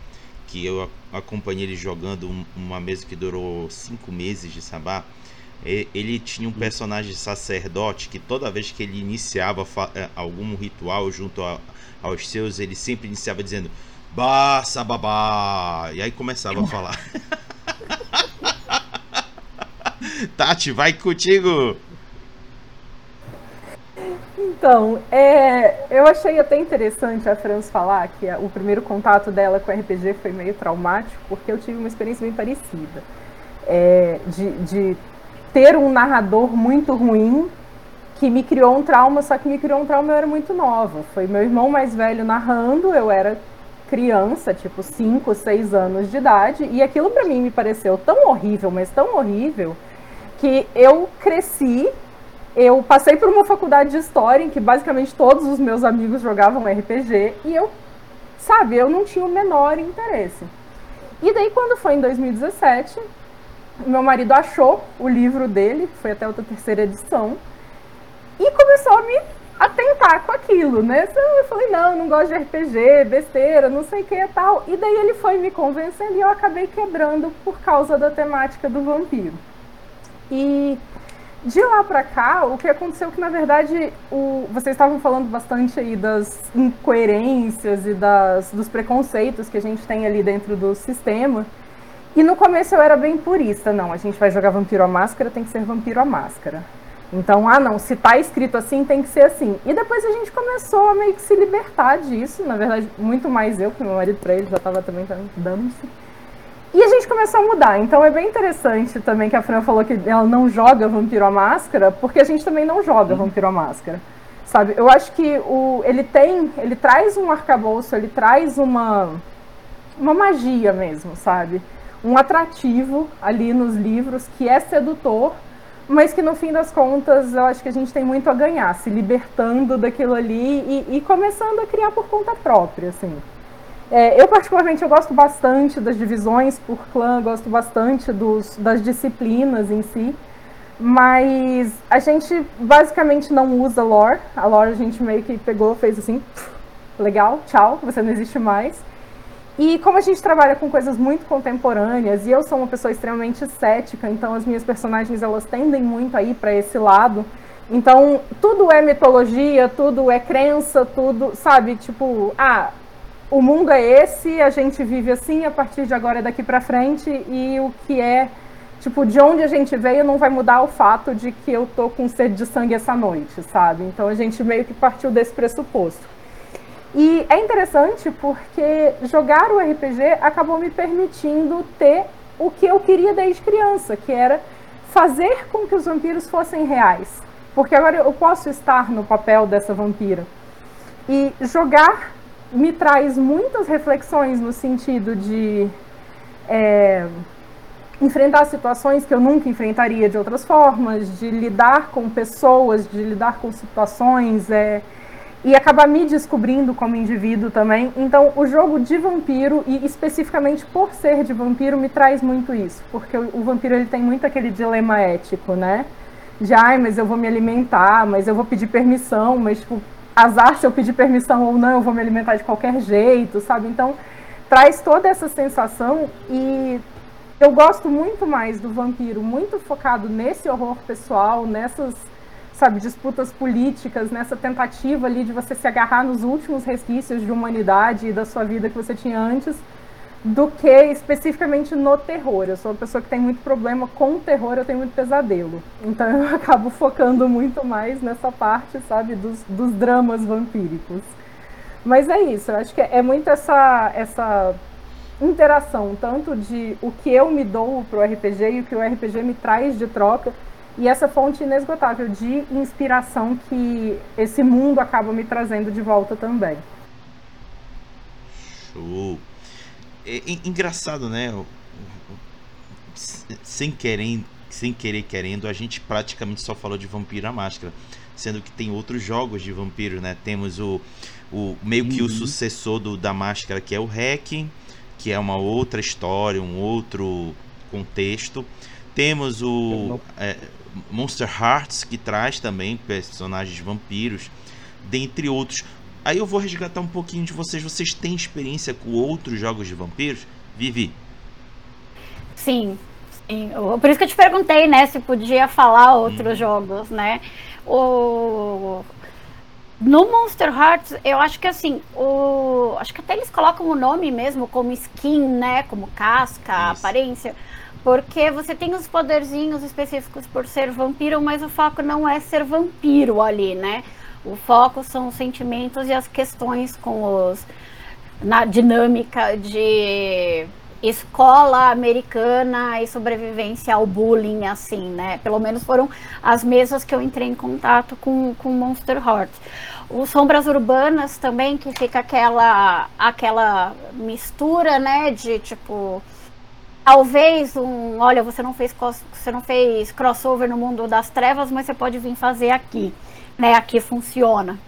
que eu acompanhei ele jogando uma mesa que durou cinco meses de Sabá. Ele tinha um personagem sacerdote que toda vez que ele iniciava é, algum ritual junto a, aos seus, ele sempre iniciava dizendo Bah, sababá! E aí começava a falar. Tati, vai contigo!
Então, é, eu achei até interessante a Franz falar que o primeiro contato dela com RPG foi meio traumático, porque eu tive uma experiência bem parecida. É, de, de ter um narrador muito ruim que me criou um trauma, só que me criou um trauma eu era muito nova. Foi meu irmão mais velho narrando, eu era criança, tipo 5, 6 anos de idade, e aquilo para mim me pareceu tão horrível, mas tão horrível, que eu cresci eu passei por uma faculdade de história em que basicamente todos os meus amigos jogavam RPG e eu, sabe, eu não tinha o menor interesse. E daí quando foi em 2017, meu marido achou o livro dele, foi até outra terceira edição, e começou a me atentar com aquilo, né? Eu falei, não, não gosto de RPG, besteira, não sei o que e tal. E daí ele foi me convencendo e eu acabei quebrando por causa da temática do vampiro. E de lá para cá, o que aconteceu é que, na verdade, o, vocês estavam falando bastante aí das incoerências e das, dos preconceitos que a gente tem ali dentro do sistema. E no começo eu era bem purista, não, a gente vai jogar vampiro à máscara, tem que ser vampiro à máscara. Então, ah não, se tá escrito assim, tem que ser assim. E depois a gente começou a meio que se libertar disso, na verdade, muito mais eu, porque meu marido pra ele já tava também dando-se. E a gente começou a mudar. Então é bem interessante também que a Fran falou que ela não joga Vampiro à Máscara, porque a gente também não joga Vampiro à Máscara. Sabe? Eu acho que o, ele tem, ele traz um arcabouço, ele traz uma, uma magia mesmo, sabe? Um atrativo ali nos livros que é sedutor, mas que no fim das contas eu acho que a gente tem muito a ganhar, se libertando daquilo ali e, e começando a criar por conta própria, assim. É, eu, particularmente, eu gosto bastante das divisões por clã, gosto bastante dos, das disciplinas em si, mas a gente basicamente não usa lore. A lore a gente meio que pegou, fez assim, legal, tchau, você não existe mais. E como a gente trabalha com coisas muito contemporâneas, e eu sou uma pessoa extremamente cética, então as minhas personagens elas tendem muito a ir para esse lado. Então, tudo é mitologia, tudo é crença, tudo, sabe? Tipo, ah, o mundo é esse, a gente vive assim, a partir de agora é daqui para frente, e o que é, tipo, de onde a gente veio não vai mudar o fato de que eu tô com sede de sangue essa noite, sabe? Então a gente meio que partiu desse pressuposto. E é interessante porque jogar o RPG acabou me permitindo ter o que eu queria desde criança, que era fazer com que os vampiros fossem reais. Porque agora eu posso estar no papel dessa vampira. E jogar me traz muitas reflexões no sentido de é, enfrentar situações que eu nunca enfrentaria de outras formas, de lidar com pessoas, de lidar com situações é, e acabar me descobrindo como indivíduo também. Então, o jogo de vampiro, e especificamente por ser de vampiro, me traz muito isso, porque o, o vampiro ele tem muito aquele dilema ético, né? De, ai, mas eu vou me alimentar, mas eu vou pedir permissão, mas, tipo, azar se eu pedir permissão ou não, eu vou me alimentar de qualquer jeito, sabe? Então, traz toda essa sensação e eu gosto muito mais do vampiro, muito focado nesse horror pessoal, nessas, sabe, disputas políticas, nessa tentativa ali de você se agarrar nos últimos resquícios de humanidade e da sua vida que você tinha antes do que especificamente no terror. Eu sou uma pessoa que tem muito problema com o terror, eu tenho muito pesadelo. Então eu acabo focando muito mais nessa parte, sabe, dos, dos dramas vampíricos. Mas é isso, eu acho que é muito essa, essa interação, tanto de o que eu me dou pro RPG e o que o RPG me traz de troca, e essa fonte inesgotável de inspiração que esse mundo acaba me trazendo de volta também.
Show! É, é, engraçado, né? sem querer, sem querer querendo, a gente praticamente só falou de Vampiro a Máscara, sendo que tem outros jogos de vampiro, né? Temos o, o meio que uhum. o sucessor do, da Máscara, que é o Hacking, que é uma outra história, um outro contexto. Temos o é, Monster Hearts, que traz também personagens vampiros, dentre outros. Aí eu vou resgatar um pouquinho de vocês. Vocês têm experiência com outros jogos de vampiros? Vivi?
Sim, sim. Por isso que eu te perguntei, né, se podia falar outros hum. jogos, né? O no Monster Hearts, eu acho que assim, o acho que até eles colocam o nome mesmo como skin, né, como casca, Isso. aparência, porque você tem os poderzinhos específicos por ser vampiro, mas o foco não é ser vampiro ali, né? O foco são os sentimentos e as questões com os na dinâmica de escola americana e sobrevivência ao bullying, assim, né? Pelo menos foram as mesas que eu entrei em contato com, com Monster Hearts. Os Sombras Urbanas também, que fica aquela, aquela mistura, né, de tipo talvez um, olha, você não fez você não fez crossover no mundo das trevas, mas você pode vir fazer aqui, né? Aqui funciona.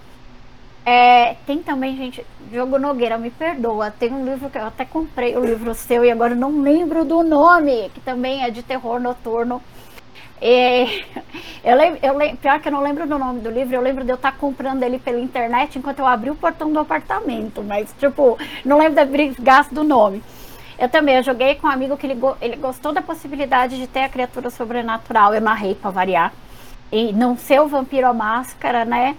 É, tem também, gente, Diogo Nogueira, me perdoa. Tem um livro que eu até comprei, o livro seu, e agora não lembro do nome, que também é de terror noturno. E, eu eu pior que eu não lembro do nome do livro, eu lembro de eu estar comprando ele pela internet enquanto eu abri o portão do apartamento, mas, tipo, não lembro da brigaça do nome. Eu também, eu joguei com um amigo que ele, ele gostou da possibilidade de ter a criatura sobrenatural, eu narrei para variar. E não ser o vampiro à máscara, né?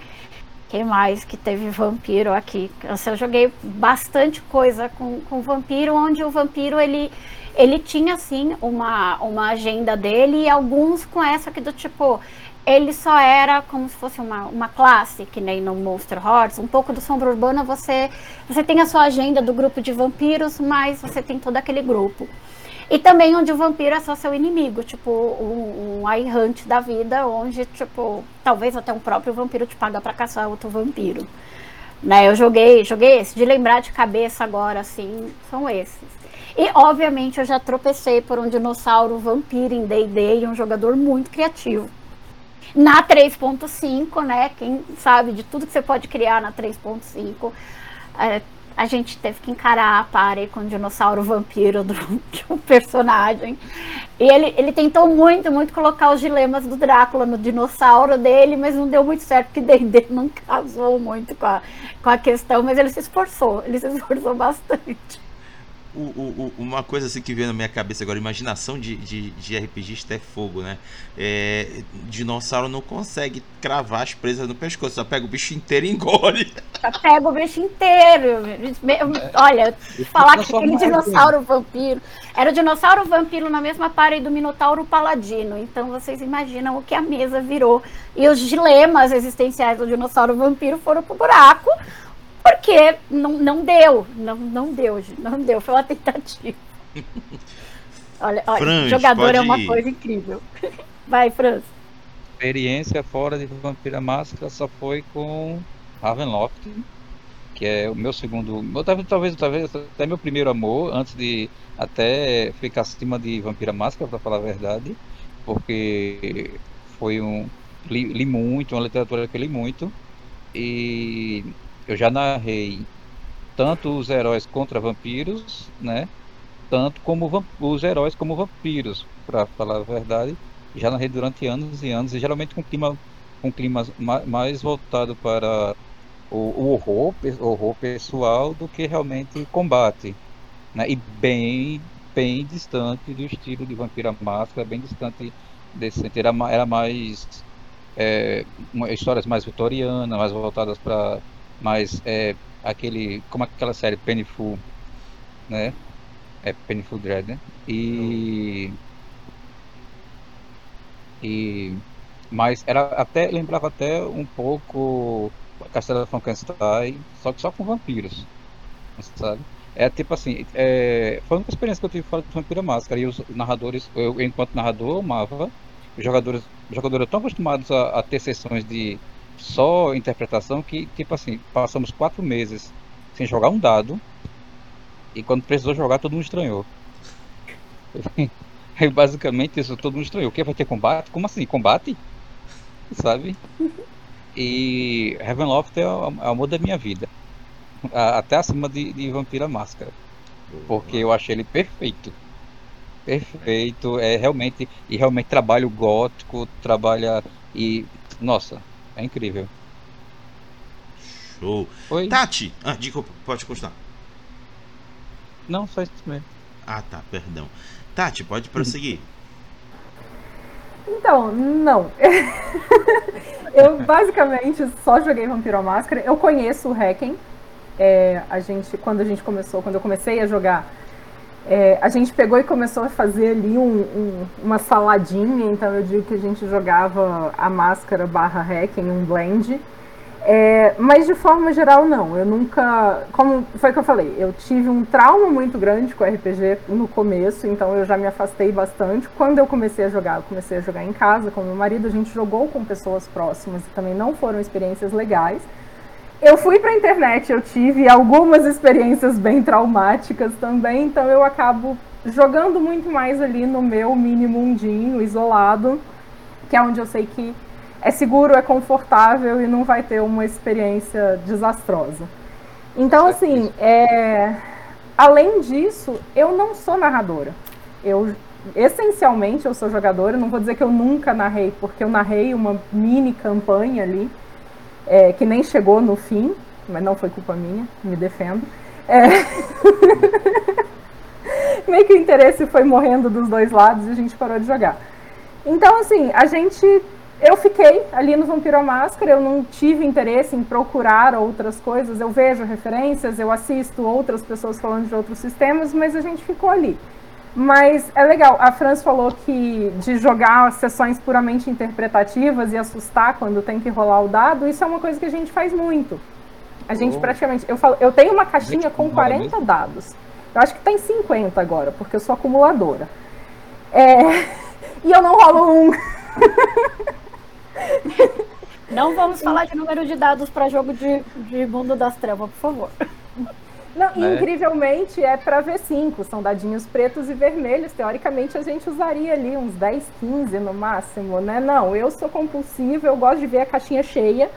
Quem mais que teve vampiro aqui? Eu joguei bastante coisa com, com vampiro, onde o vampiro ele, ele tinha sim uma, uma agenda dele e alguns com essa aqui do tipo ele só era como se fosse uma, uma classe, que nem no Monster Hearts, um pouco do Sombra Urbana, você, você tem a sua agenda do grupo de vampiros, mas você tem todo aquele grupo. E também onde o vampiro é só seu inimigo, tipo um, um errante da vida, onde, tipo, talvez até um próprio vampiro te paga para caçar outro vampiro. Né, eu joguei, joguei esse, de lembrar de cabeça agora, assim, são esses. E, obviamente, eu já tropecei por um dinossauro vampiro em D&D e um jogador muito criativo. Na 3.5, né, quem sabe de tudo que você pode criar na 3.5, é, a gente teve que encarar a pare com o dinossauro vampiro do, de um personagem. E ele, ele tentou muito, muito colocar os dilemas do Drácula no dinossauro dele, mas não deu muito certo, porque D&D não casou muito com a, com a questão, mas ele se esforçou, ele se esforçou bastante
o, o, uma coisa assim que veio na minha cabeça agora, imaginação de, de, de RPGista é fogo, né? É, dinossauro não consegue cravar as presas no pescoço, só pega o bicho inteiro e engole.
Só pega o bicho inteiro. Olha, falar que aquele dinossauro vampiro. Era o dinossauro vampiro na mesma parede do Minotauro Paladino. Então vocês imaginam o que a mesa virou. E os dilemas existenciais do dinossauro vampiro foram pro buraco porque não, não deu, não, não deu, não deu, foi uma tentativa. olha, olha Franz, jogador é uma ir. coisa incrível. Vai, Franz.
Experiência fora de Vampira Máscara só foi com Ravenloft, que é o meu segundo, talvez, talvez até meu primeiro amor, antes de até ficar acima de Vampira Máscara, para falar a verdade, porque foi um li, li muito, uma literatura que eu li muito e eu já narrei tanto os heróis contra vampiros, né? Tanto como os heróis como vampiros, para falar a verdade. Já narrei durante anos e anos, e geralmente com clima, com clima mais voltado para o, o horror, horror pessoal do que realmente combate. Né? E bem, bem distante do estilo de Vampira Máscara, bem distante desse. Era, era mais. É, histórias mais vitorianas, mais voltadas para mas é aquele, como aquela série Pennyful, né? É Pennyful Dread, né? E e mas era até lembrava até um pouco Castelo Frankenstein, só que só com vampiros, sabe? É tipo assim, é, foi uma experiência que eu tive fora de Vampira Máscara e os narradores, eu enquanto narrador amava, os jogadores, jogadores tão acostumados a, a ter sessões de só interpretação que, tipo assim, passamos quatro meses sem jogar um dado e quando precisou jogar todo mundo estranhou. Aí basicamente isso todo mundo estranhou. O que vai ter combate? Como assim? Combate? Sabe? E Ravenloft é o, é o amor da minha vida. Até acima de, de Vampira Máscara. Porque eu achei ele perfeito. Perfeito. É realmente. E realmente trabalha o gótico, trabalha. E. Nossa, é incrível.
Show.
Foi.
Tati, ah, desculpa, pode continuar.
Não, só isso mesmo.
Ah, tá, perdão. Tati, pode prosseguir.
Então, não. eu basicamente só joguei Vampiro à Máscara. Eu conheço o Hacken. É, a gente, quando a gente começou, quando eu comecei a jogar, é, a gente pegou e começou a fazer ali um- um- uma saladinha. Então eu digo que a gente jogava a máscara barra Hacken, um blend. É, mas de forma geral, não. Eu nunca. Como foi que eu falei? Eu tive um trauma muito grande com RPG no começo, então eu já me afastei bastante. Quando eu comecei a jogar, eu comecei a jogar em casa com meu marido. A gente jogou com pessoas próximas e também não foram experiências legais. Eu fui pra internet, eu tive algumas experiências bem traumáticas também, então eu acabo jogando muito mais ali no meu mini mundinho, isolado, que é onde eu sei que é seguro, é confortável e não vai ter uma experiência desastrosa. Então, assim, é, além disso, eu não sou narradora. Eu essencialmente eu sou jogadora. Não vou dizer que eu nunca narrei, porque eu narrei uma mini campanha ali é, que nem chegou no fim, mas não foi culpa minha, me defendo. É... Meio que o interesse foi morrendo dos dois lados e a gente parou de jogar. Então, assim, a gente. Eu fiquei ali no Vampiro Máscara, eu não tive interesse em procurar outras coisas. Eu vejo referências, eu assisto outras pessoas falando de outros sistemas, mas a gente ficou ali. Mas é legal, a Franz falou que de jogar sessões puramente interpretativas e assustar quando tem que rolar o dado, isso é uma coisa que a gente faz muito. A gente
Oh.
praticamente. Eu, falo, eu tenho uma caixinha
Gente,
com
rola
40
mesmo?
dados. Eu acho que tem 50 agora, porque eu sou acumuladora. É, E eu não rolo um.
Não vamos falar de número de dados para jogo de, de Mundo das Trevas, por favor.
Não, e
É.
incrivelmente é para V5, são dadinhos pretos e vermelhos. Teoricamente a gente usaria ali uns 10, 15 no máximo, né? Não, eu sou compulsiva, eu gosto de ver a caixinha cheia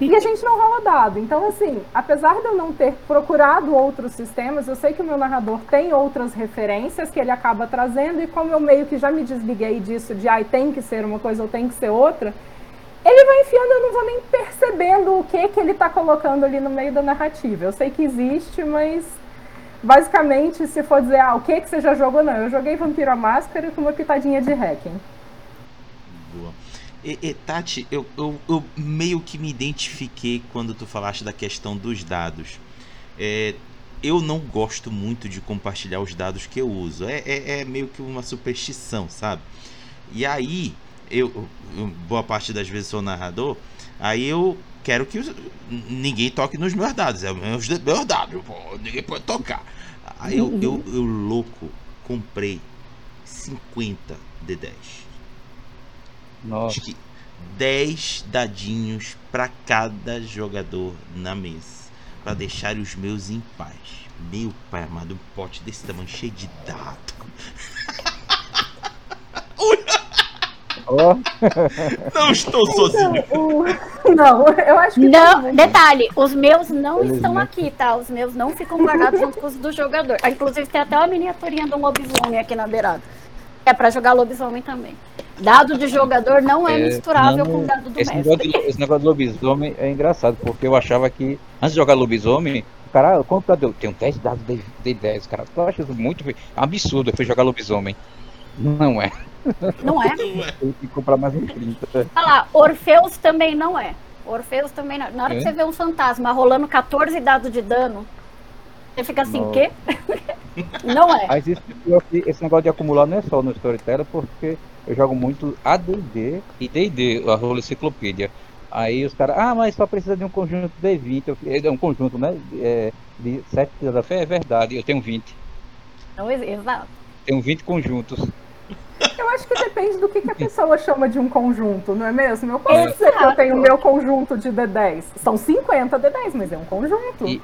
e a gente não rola dado. Então, assim, apesar de eu não ter procurado outros sistemas, eu sei que o meu narrador tem outras referências que ele acaba trazendo, e como eu meio que já me desliguei disso de ai, tem que ser uma coisa ou tem que ser outra, ele vai enfiando, eu não vou nem percebendo o que que ele tá colocando ali no meio da narrativa. Eu sei que existe, mas basicamente, se for dizer, ah, o que que você já jogou, não. Eu joguei Vampiro à Máscara com uma pitadinha de hacking.
Boa. E, e, Tati, eu, eu, eu meio que me identifiquei quando tu falaste da questão dos dados. É, eu não gosto muito de compartilhar os dados que eu uso. É, é, é meio que uma superstição, sabe? E aí, eu, eu- boa parte das vezes sou narrador, aí eu quero que os- ninguém toque nos meus dados. É meus, meus dados, pô, ninguém pode tocar. Aí eu, eu, eu, louco, comprei 50 de 10.
Nossa.
Acho que 10 dadinhos pra cada jogador na mesa. Pra deixar os meus em paz. Meu pai amado, um pote desse tamanho cheio de dado. Não estou sozinho.
O- Não, eu acho que.
Não, detalhe, os meus não
Eles
estão
não-
aqui, tá? Os meus não ficam guardados junto com os do jogador. Ah, Inclusive tem até uma miniaturinha de um lobisomem aqui na beirada. É pra jogar lobisomem também. Dado de jogador não é,
É,
misturável
não,
com dado do
esse
mestre.
negócio, de, esse negócio de lobisomem é engraçado, porque eu achava que antes de jogar lobisomem, o cara, dado eu tenho 10 dados de, de 10, cara. Eu acho isso muito absurdo. Eu fui jogar lobisomem. Não é.
Não é?
Tem que comprar mais um 30.
Olha lá, Orfeus também não é. Orfeus também não. Na hora que
É?
você vê um fantasma rolando 14 dados de dano, você fica assim,
Nossa.
quê? não é.
Mas isso, que esse negócio de acumular não é só no Storyteller, porque eu jogo muito AD&D e D&D, a Rola Enciclopédia. Aí os caras, ah, mas só precisa de um conjunto de 20. Eu, é um conjunto, né? É, de 7 da fé, é verdade, eu tenho 20.
Não, ex- exato.
Tenho 20 conjuntos.
Eu acho que depende do que, que a pessoa chama de um conjunto, não é mesmo? Eu posso dizer que eu tenho o meu conjunto de D10. São 50 D10, mas é um conjunto.
E-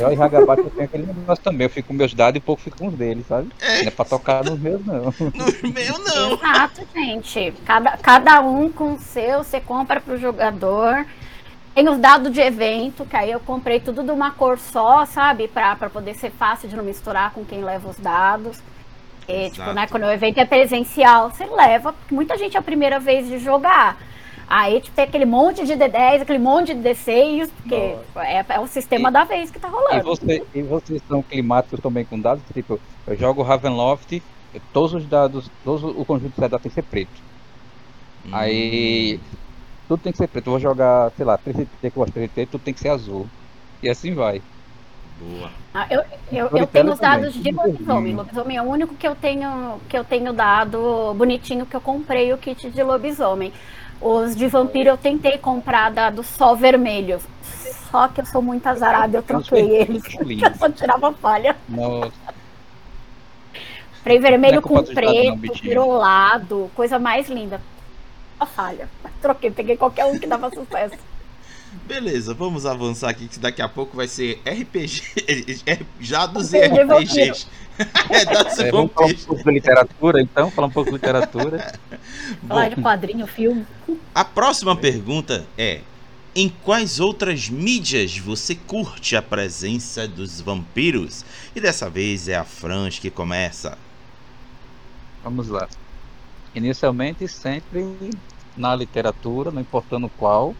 Eu e Hagabat eu tenho aquele negócio também. Eu fico com meus dados e pouco fico com os deles, sabe?
É.
Não é pra tocar nos meus, não.
No meu não.
Exato, gente. Cada, cada um com o seu, você compra pro jogador. Tem os dados de evento, que aí eu comprei tudo de uma cor só, sabe? Pra, pra poder ser fácil de não misturar com quem leva os dados. E, tipo,
Exato.
né, quando o evento é presencial, você leva, porque muita gente é a primeira vez de jogar. Aí tipo, tem aquele monte de D10, aquele monte de D6, porque é, é o sistema
E-
da vez que tá
E,
rolando.
você, e vocês são climáticos também com dados? Tipo, eu jogo Ravenloft, todos os dados, todos o conjunto de dados tem que ser preto. Aí tudo tem que ser preto. Eu vou jogar, sei lá, 3 que eu gostaria de ter, tudo tem que ser azul. E assim vai.
Boa.
Ah, eu, eu, eu tenho os
também,
dados de lobisomem. Lobisomem é o único que eu tenho que eu tenho dado bonitinho que eu comprei o kit de lobisomem. Os de vampiro eu tentei comprar dado só vermelho. Só que eu sou muito azarada, eu troquei eles. Eu só tirava falha.
Nossa,
Comprei vermelho
é
com preto, pirolado, coisa mais linda. Só falha. Troquei, peguei qualquer um que dava sucesso.
Beleza, vamos avançar aqui que daqui a pouco vai ser RPG. é, Já dos RPGs. é,
é, vamos falar um pouco de literatura, então, falar um pouco de literatura.
Falar de quadrinho, filme.
a próxima pergunta é: Em quais outras mídias você curte a presença dos vampiros? E dessa vez é a Franz que começa.
Vamos lá. Inicialmente, sempre na literatura, não importando qual,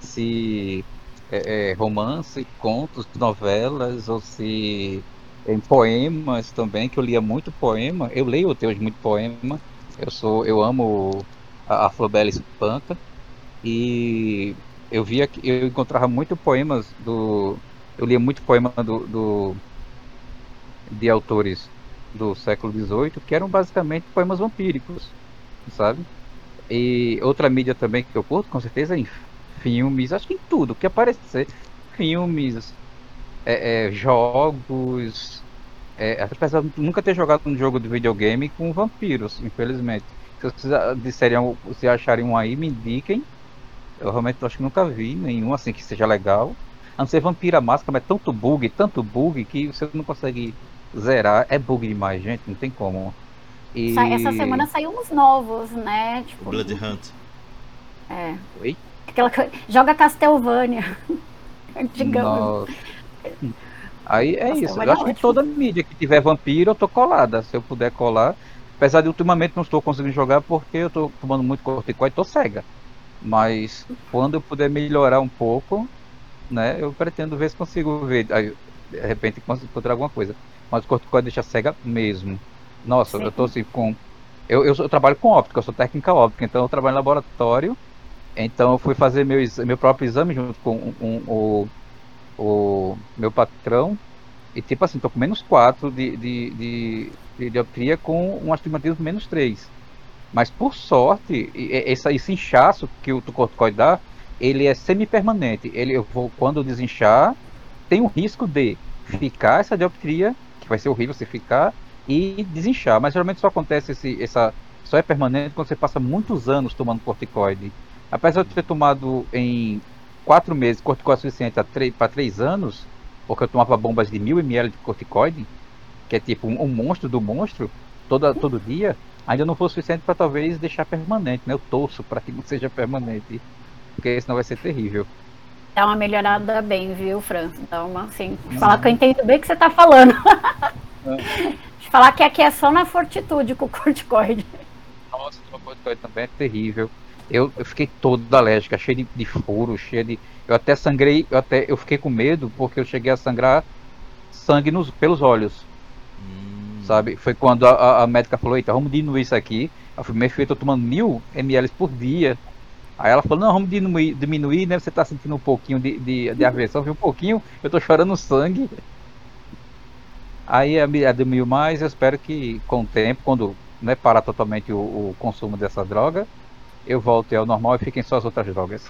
se é, é, romance, contos, novelas, ou se em poemas também, que eu lia muito poema. Eu leio até hoje muito poema. Eu sou, eu amo a, a Flobela Espanca. E eu via que eu encontrava muito poemas do. Eu lia muito poema do, do de autores do século XVIII, que eram basicamente poemas vampíricos, sabe? E outra mídia também que eu curto, com certeza, é filmes, acho que em tudo que aparecer, filmes, é, é, jogos, é, apesar de nunca ter jogado um jogo de videogame com vampiros, infelizmente. Se vocês disserem, se acharem um aí, me indiquem. Eu realmente acho que nunca vi nenhum assim que seja legal. A não ser Vampira Máscara, mas é tanto bug, tanto bug, que você não consegue zerar. É bug demais, gente, não tem como. E...
Sa- Essa semana saiu uns novos, né? Tipo,
Blood Hunt.
é.
Oi?
Aquela coisa- Joga Castlevania.
Nossa. Aí é isso. Eu
é
acho que toda mídia que tiver vampiro, eu tô colada. Se eu puder colar. Apesar de ultimamente não estou conseguindo jogar porque eu tô tomando muito corticoide e tô cega. Mas quando eu puder melhorar um pouco, né, eu pretendo ver se consigo ver. Aí, de repente consigo encontrar alguma coisa. Mas o corticoide deixa cega mesmo. Nossa,
Sim.
eu tô assim com. Eu, eu, eu trabalho com óptica, eu sou técnica óptica, então eu trabalho em laboratório. Então eu fui fazer meu, meu próprio exame junto com um- um- o, o meu patrão. E tipo assim, tô com menos 4 de, de, de, de dioptria com um astigmatismo menos 3. Mas por sorte, e- e- essa, esse inchaço que o corticoide dá, ele é semi-permanente. Ele, eu vou, quando desinchar, tem o risco de ficar essa dioptria, que vai ser horrível você ficar, e desinchar. Mas geralmente só acontece esse, essa. Só é permanente quando você passa muitos anos tomando corticoide. Apesar de eu ter tomado em quatro meses corticoide suficiente para três anos, porque eu tomava bombas de mil ml de corticoide, que é tipo um, um monstro do monstro, toda, todo dia, ainda não foi suficiente para talvez deixar permanente, né? Eu torço para que não seja permanente, porque senão vai ser terrível.
Dá uma melhorada bem, viu, Fran? Dá uma, assim, falar que eu entendo bem o que você tá falando. de falar que aqui é só na fortitude com o corticoide.
Nossa, o corticoide também é terrível. Eu, eu fiquei toda alérgica, cheio de, de furo, cheio de. Eu até sangrei, eu até eu fiquei com medo porque eu cheguei a sangrar sangue nos, pelos olhos,
Hum,
sabe? Foi quando a, a- a médica falou, eita, vamos diminuir isso aqui. Eu falei, meu filho, eu tô tomando mil ml por dia. Aí ela falou, não, vamos diminuir, diminuir né? Você tá sentindo um pouquinho de, de, de aversão, viu? Um pouquinho, eu tô chorando sangue. Aí a a diminuiu mais, eu espero que com o tempo, quando né, parar totalmente o, o consumo dessa droga, eu volte ao normal e fiquem só as outras drogas.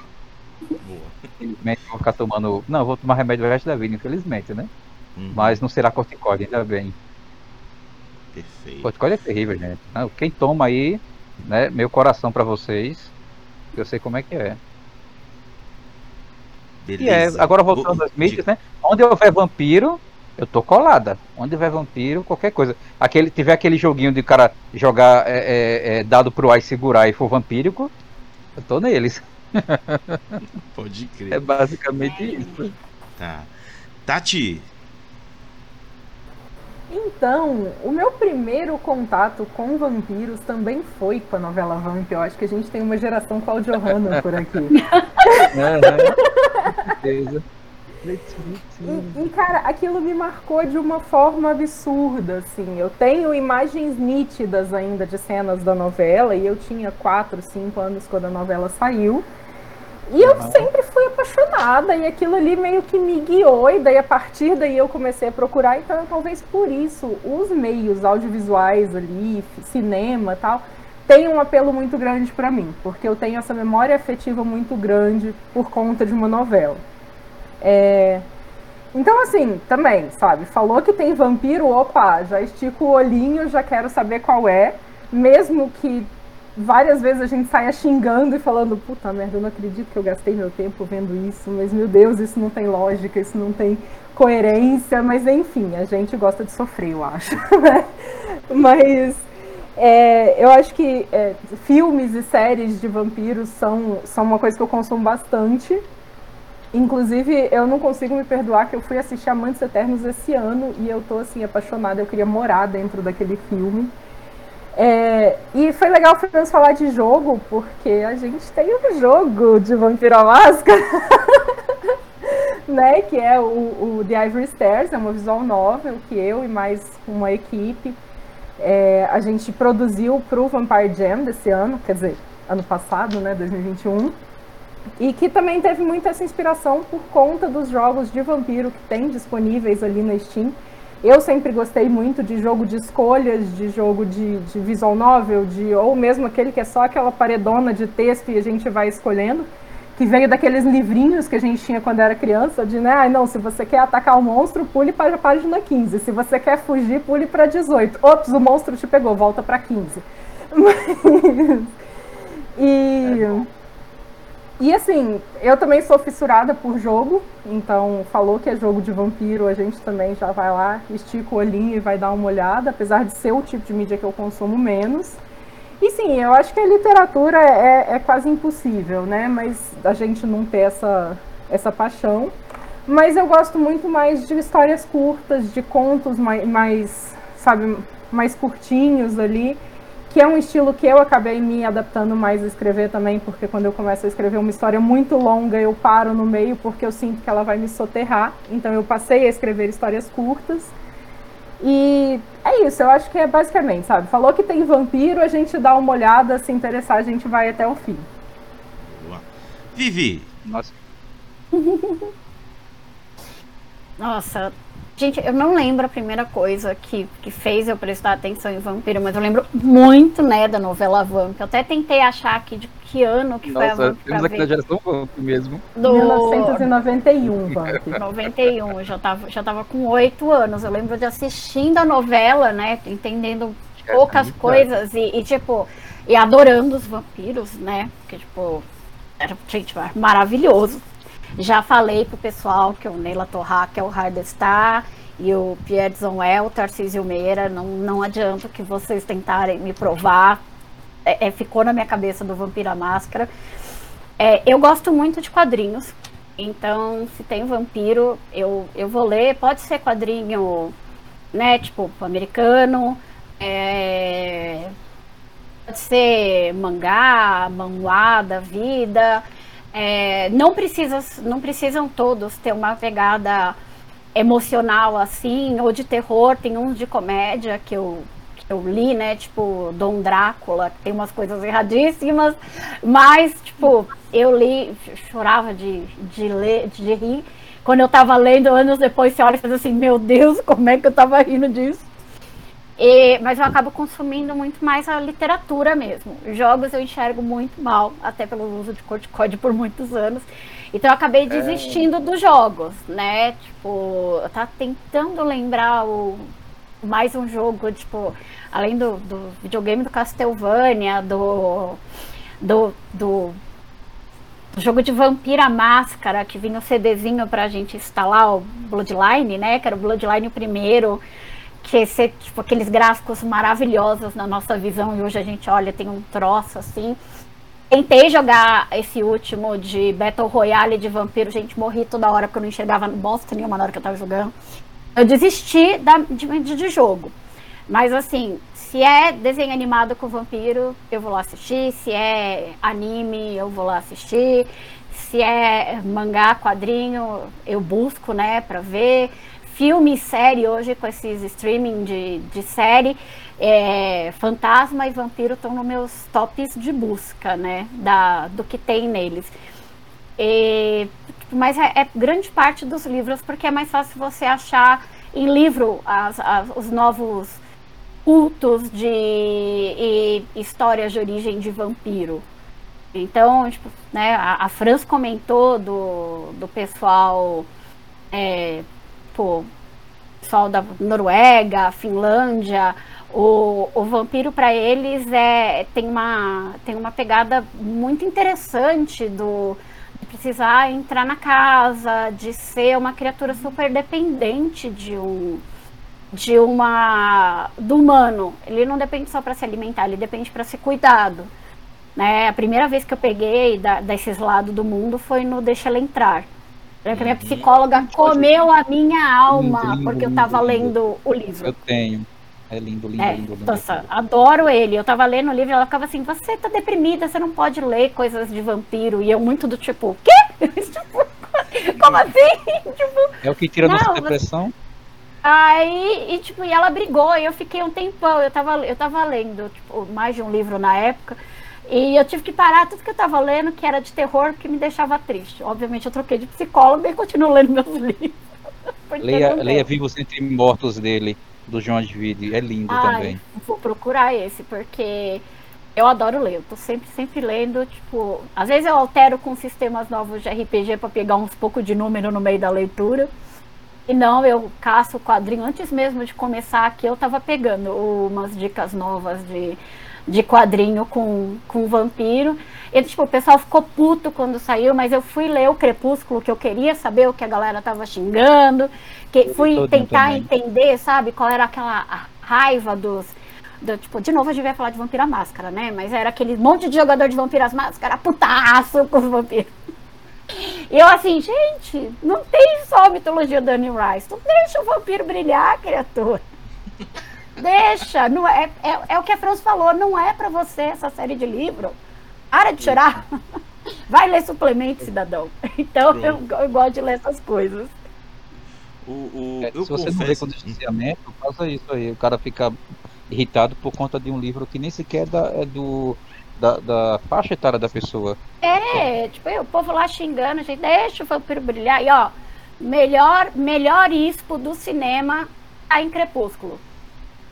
boa.
Infelizmente eu vou ficar tomando. Não, vou tomar remédio o resto da vida, infelizmente, né?
Uhum,
Mas não será corticóide, ainda bem.
Perfeito.
Corticóide é terrível, gente. Não, Quem toma aí, né? Meu coração pra vocês. Eu sei como é que é. E é, agora voltando às mídias, né? Onde houver vampiro, eu tô colada. Onde houver vampiro, qualquer coisa. Aquele, tiver aquele joguinho de cara jogar é, é, é, dado pro ar e segurar e for vampírico, eu tô neles.
Pode crer.
É basicamente isso.
Tá. Tati,
então, o meu primeiro contato com vampiros também foi com a novela Vamp. Eu acho que a gente tem uma geração Claudio Hanna por aqui. certeza. E, e, cara, aquilo me marcou de uma forma absurda, assim. Eu tenho imagens nítidas ainda de cenas da novela, e eu tinha 4, 5 anos quando a novela saiu. E eu sempre fui apaixonada, e aquilo ali meio que me guiou, e daí a partir daí eu comecei a procurar, então talvez por isso os meios audiovisuais ali, cinema tal, tem um apelo muito grande para mim, porque eu tenho essa memória afetiva muito grande por conta de uma novela. É... Então, assim, também, sabe, falou que tem vampiro, opa, já estico o olhinho, já quero saber qual é, mesmo que várias vezes a gente saia xingando e falando, puta merda, eu não acredito que eu gastei meu tempo vendo isso, mas meu Deus, isso não tem lógica, isso não tem coerência, mas enfim, a gente gosta de sofrer, eu acho. Né? mas é, eu acho que é, filmes e séries de vampiros são, são uma coisa que eu consumo bastante. Inclusive, eu não consigo me perdoar que eu fui assistir Amantes Eternos esse ano e eu tô assim apaixonada, eu queria morar dentro daquele filme. É, e foi legal Fernando falar de jogo, porque a gente tem um jogo de Vampiro à Máscara, né? Que é o, o, The Ivory Stairs, é uma visual novel que eu e mais uma equipe é, a gente produziu para o Vampire Jam desse ano, quer dizer, ano passado, né, 2021. E que também teve muita essa inspiração por conta dos jogos de vampiro que tem disponíveis ali na Steam. Eu sempre gostei muito de jogo de escolhas, de jogo de, de visual novel, de, ou mesmo aquele que é só aquela paredona de texto e a gente vai escolhendo, que veio daqueles livrinhos que a gente tinha quando era criança, de, né, ah, não, se você quer atacar o monstro, pule para a página 15, se você quer fugir, pule para 18. Ops, o monstro te pegou, volta para 15. Mas... E... É e assim, eu também sou fissurada por jogo, então falou que é jogo de vampiro, a gente também já vai lá, estica o olhinho e vai dar uma olhada, apesar de ser o tipo de mídia que eu consumo menos. E sim, eu acho que a literatura é, é quase impossível, né? Mas a gente não ter essa, essa paixão. Mas eu gosto muito mais de histórias curtas, de contos mais, mais sabe, mais curtinhos ali que é um estilo que eu acabei me adaptando mais a escrever também, porque quando eu começo a escrever uma história muito longa, eu paro no meio porque eu sinto que ela vai me soterrar. Então eu passei a escrever histórias curtas. E é isso, eu acho que é basicamente, sabe? Falou que tem vampiro, a gente dá uma olhada, se interessar, a gente vai até o fim.
Boa. Vivi!
Nossa.
Nossa, Gente, eu não lembro a primeira coisa que, que fez eu prestar atenção em Vampiro, mas eu lembro muito, né, da novela Vamp. Eu até tentei achar aqui de que ano que Nossa, foi a Vamp.
Temos aqui na geração Vamp mesmo.
Do... 1991, Vamp.
91, eu já tava, já tava com oito anos. Eu lembro de assistindo a novela, né, entendendo poucas coisas e, e, tipo, e adorando os vampiros, né, porque, tipo, era, gente, maravilhoso. Já falei pro pessoal que o Neila Torra, que é o Hardestar, e o Pierre Zonwell, o Tarcísio Meira, não, não adianta que vocês tentarem me provar. É, é, ficou na minha cabeça do Vampira Máscara. É, eu gosto muito de quadrinhos, então se tem vampiro, eu, eu vou ler. Pode ser quadrinho, né, tipo, americano, é, pode ser mangá, manhua da vida. É, não, precisa, não precisam todos ter uma pegada emocional assim, ou de terror, tem uns de comédia que eu, que eu li, né? Tipo, Dom Drácula, que tem umas coisas erradíssimas, mas, tipo, eu li, chorava de, de ler, de rir. Quando eu tava lendo, anos depois, você olha e faz assim, meu Deus, como é que eu tava rindo disso? E, mas eu acabo consumindo muito mais a literatura mesmo. Jogos eu enxergo muito mal, até pelo uso de corticóide por muitos anos. Então eu acabei é. desistindo é... dos jogos, né? Tipo, eu tava tentando lembrar o mais um jogo, tipo, além do, do videogame do Castlevania, do, do, do jogo de Vampira Máscara, que vinha o CDzinho pra gente instalar o Bloodline, né? Que era o Bloodline primeiro, que esse, tipo, aqueles gráficos maravilhosos na nossa visão, e hoje a gente olha, tem um troço assim. Tentei jogar esse último de Battle Royale de vampiro, gente, morri toda hora porque eu não enxergava bosta nenhuma na hora que eu tava jogando. Eu desisti da, de, de jogo. Mas assim, se é desenho animado com vampiro, eu vou lá assistir. Se é anime, eu vou lá assistir. Se é mangá, quadrinho, eu busco, né, pra ver. Filme e série hoje com esses streaming de, de série. É, fantasma e vampiro estão nos meus tops de busca, né? Da, do que tem neles. E, mas é, é, grande parte dos livros, porque é mais fácil você achar em livro as, as, os novos cultos de e, histórias de origem de vampiro. Então, tipo, né, a, a Franz comentou do, do pessoal, é, pô, pessoal da Noruega, Finlândia, o, o vampiro para eles é tem uma tem uma pegada muito interessante do de precisar entrar na casa, de ser uma criatura super dependente de um de uma do humano. Ele não depende só para se alimentar, ele depende para ser cuidado. Né? A primeira vez que eu peguei da, desses lados do mundo foi no Deixa Ela Entrar. A minha psicóloga comeu a minha alma lindo, porque eu estava lendo o livro.
Eu tenho. É lindo, lindo, é, lindo, lindo.
Nossa, adoro ele. Eu tava lendo o livro e ela ficava assim: você tá deprimida, você não pode ler coisas de vampiro. E eu muito do tipo, quê? tipo, como assim?
tipo, é o que tira nossa depressão?
Aí, e, tipo, e ela brigou, e eu fiquei um tempão, eu tava, eu tava lendo, tipo, mais de um livro na época, e eu tive que parar tudo que eu tava lendo, que era de terror, que me deixava triste. Obviamente eu troquei de psicóloga e continuo lendo meus livros.
Leia, leia Vivos Entre Mortos dele do João Advide. É lindo Ai, também.
Vou procurar esse, porque eu adoro ler. Eu tô sempre, sempre lendo, tipo, às vezes eu altero com sistemas novos de RPG para pegar uns pouco de número no meio da leitura. E não, eu caço o quadrinho antes mesmo de começar aqui, eu tava pegando umas dicas novas de, de quadrinho com, com vampiro. E tipo, o pessoal ficou puto quando saiu, mas eu fui ler o Crepúsculo, que eu queria saber o que a galera tava xingando, que fui tentar entender, sabe, qual era aquela raiva dos. Do, tipo, de novo a gente vai falar de Vampira Máscara, né? Mas era aquele monte de jogador de Vampiras Máscara putaço com os vampiros. E eu assim, gente, não tem só a mitologia Anne Rice. Não deixa o vampiro brilhar, criatura. Deixa, não é, é, é o que a Franz falou, não é para você essa série de livro. Para de chorar. Vai ler suplemento, cidadão. Então eu, eu, gosto de ler essas coisas.
O, o, é, se você confesso... não vê com distanciamento, faça isso aí. O cara fica irritado por conta de um livro que nem sequer é do, da, da faixa etária da pessoa.
É, tipo, o povo lá xingando, a gente deixa o vampiro brilhar. E ó, melhor, melhor ispo do cinema tá em Crepúsculo.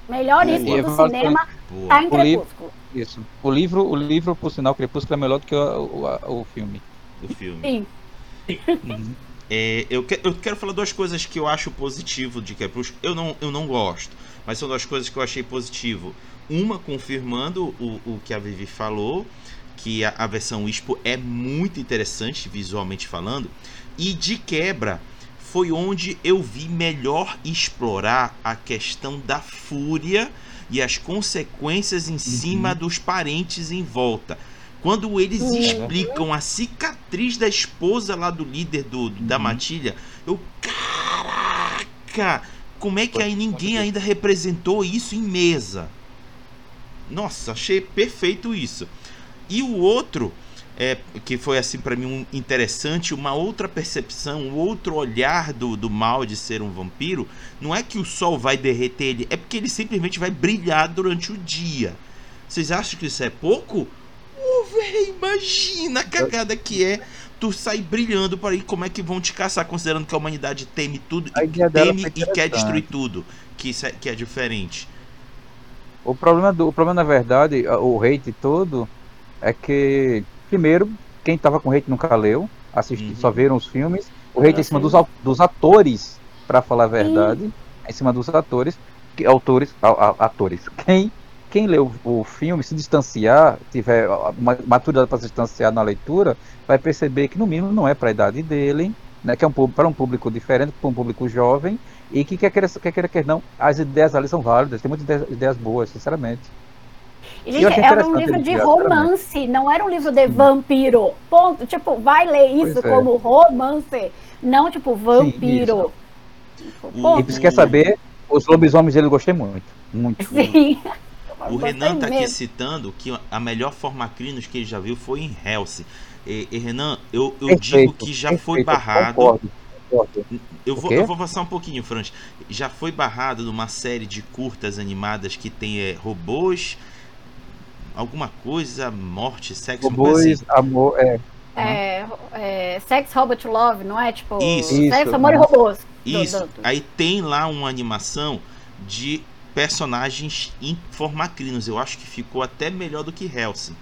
Melhor ispo do cinema tá em Crepúsculo.
Isso. O livro, o livro, por sinal, Crepúsculo é melhor do que o, o, o filme.
O filme. Sim. Uhum. É, eu, que, eu quero falar duas coisas que eu acho positivo de Crepúsculo. Eu não, eu não gosto, mas são duas coisas que eu achei positivo. Uma confirmando o, o que a Vivi falou, que a, a versão Expo é muito interessante visualmente falando, e de quebra foi onde eu vi melhor explorar a questão da fúria e as consequências em uhum. cima dos parentes em volta. Quando eles uhum. explicam a cicatriz da esposa lá do líder do, do da uhum. matilha, eu. Caraca! Como é que aí ninguém ainda representou isso em mesa? Nossa, achei perfeito isso. E o outro, é, que foi assim para mim um interessante, uma outra percepção, um outro olhar do, do mal de ser um vampiro, não é que o sol vai derreter ele, é porque ele simplesmente vai brilhar durante o dia. Vocês acham que isso é pouco? Oh, velho, imagina a cagada que é tu sair brilhando por aí, como é que vão te caçar, considerando que a humanidade teme tudo, e teme e quer destruir tudo, que, isso é, que é diferente.
O problema, do, o problema, na verdade, o hate todo, é que, primeiro, quem tava com hate nunca leu, assistiu, uhum. só viram os filmes. O hate é em cima dos, dos atores, para falar a verdade. Uhum. Em cima dos atores, que, autores, a, a, atores. Quem, quem lê o, o filme se distanciar, tiver uma maturidade para se distanciar na leitura, vai perceber que no mínimo não é para a idade dele, né, que é um para um público diferente, para um público jovem, e que quer queira, quer queira, quer não, as ideias ali são válidas, tem muitas ideias, ideias boas, sinceramente.
Gente, era um livro de romance, não era um livro de vampiro. Ponto. Tipo, vai ler isso é. como romance, não tipo vampiro.
Sim, tipo, e você quer saber, os lobisomens dele eu gostei muito. Muito.
Sim.
O Renan tá aqui citando que a melhor forma crinos que ele já viu foi em Hellsing. E, e Renan, eu, eu perfeito, digo que já perfeito, foi barrado. Concordo, concordo. Eu, vou, eu vou passar um pouquinho, Franz. Já foi barrado numa série de curtas animadas que tem é, robôs, alguma coisa, morte, sexo,
robôs, assim. amor, é.
É, é, Sex, Robot, Love, não é? Tipo,
isso,
Sexo, Amor e Robôs.
Isso. Do, do, do. Aí tem lá uma animação de personagens em formacrinos. Eu acho que ficou até melhor do que Helsing.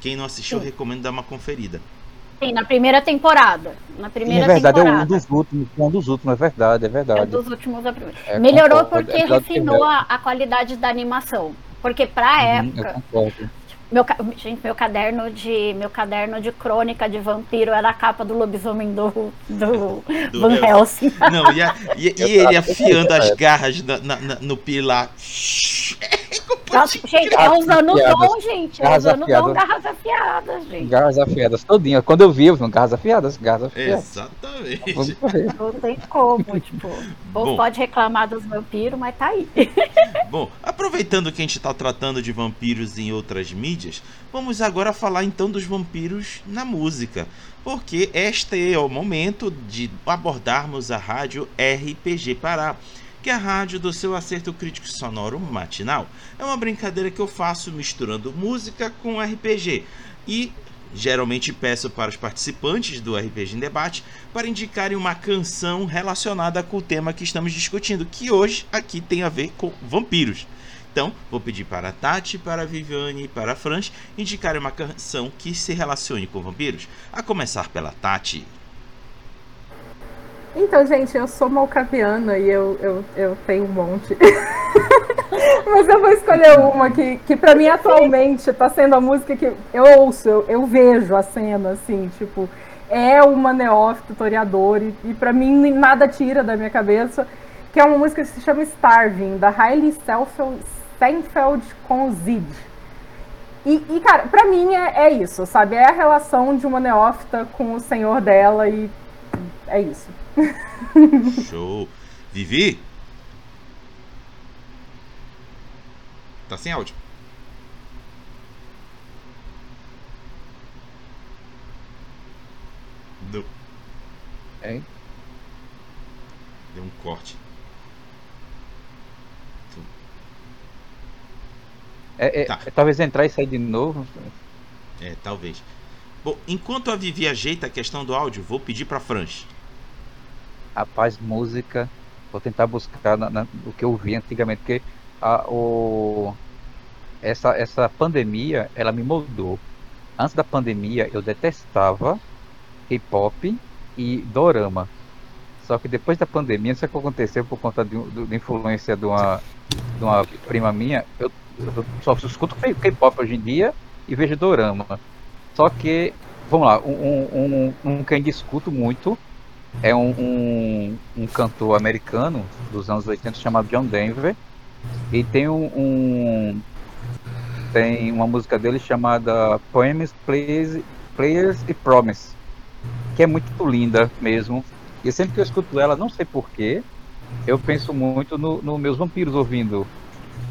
Quem não assistiu, Sim. recomendo dar uma conferida.
Sim, na primeira temporada. Na primeira
Sim, é verdade,
temporada.
é um dos últimos, um dos últimos, é verdade, é verdade. É
dos últimos da primeira. É, Melhorou concordo, porque é refinou a, a, qualidade da animação. Porque pra uhum, época, meu, gente, meu caderno de meu caderno de crônica de vampiro era a capa do lobisomem do, do, do Van Helsing.
Não, e, a, e, e ele afiando as garras na, na, no pilar.
Nossa, gente, é usando o dom, gente. É usando o dom garras afiadas, gente.
Garras afiadas, todinha. Quando eu vi, eu vi garras afiadas, garras afiadas.
Exatamente.
Não tem como, tipo. Bom, pode reclamar dos vampiros, mas tá aí.
Bom, aproveitando que a gente tá tratando de vampiros em outras mídias, vamos agora falar então dos vampiros na música. Porque este é o momento de abordarmos a rádio RPG Pará que é a rádio do seu acerto crítico sonoro matinal. É uma brincadeira que eu faço misturando música com RPG e geralmente peço para os participantes do RPG em debate para indicarem uma canção relacionada com o tema que estamos discutindo, que hoje aqui tem a ver com vampiros. Então, vou pedir para a Tati, para a Viviane e para a Franz indicarem uma canção que se relacione com vampiros. A começar pela Tati.
Então, gente, eu sou malcaviana e eu, eu, eu tenho um monte. Mas eu vou escolher uma que, que para mim atualmente está sendo a música que eu ouço, eu, eu, vejo a cena, assim, tipo, é uma neófita tutoriador e, e para mim nada tira da minha cabeça, que é uma música que se chama Starving, da Hailey Steinfeld com Zid. E, e, cara, pra mim é, é isso, sabe? É a relação de uma neófita com o senhor dela e é isso.
Show. Vivi? Tá sem áudio. Deu.
É.
Deu um corte.
É, é, tá. é, talvez entrar e sair de novo.
É, talvez. Bom, enquanto a Vivi ajeita a questão do áudio, vou pedir para Franz.
Rapaz, música. Vou tentar buscar na, na, o que eu vi antigamente, porque a, o, essa, essa pandemia ela me moldou. Antes da pandemia eu detestava K-pop e dorama. Só que depois da pandemia, não sei o que aconteceu por conta de, de, de influência de uma, de uma prima minha, eu, eu só escuto K-pop hoje em dia e vejo dorama. Só que, vamos lá, um, um, um que ainda escuto muito é um, um, um, cantor americano dos anos 80 chamado John Denver. E tem um, um tem uma música dele chamada Poems, Players, Players e Promise, que é muito linda mesmo. E sempre que eu escuto ela, não sei porquê, eu penso muito nos no meus vampiros ouvindo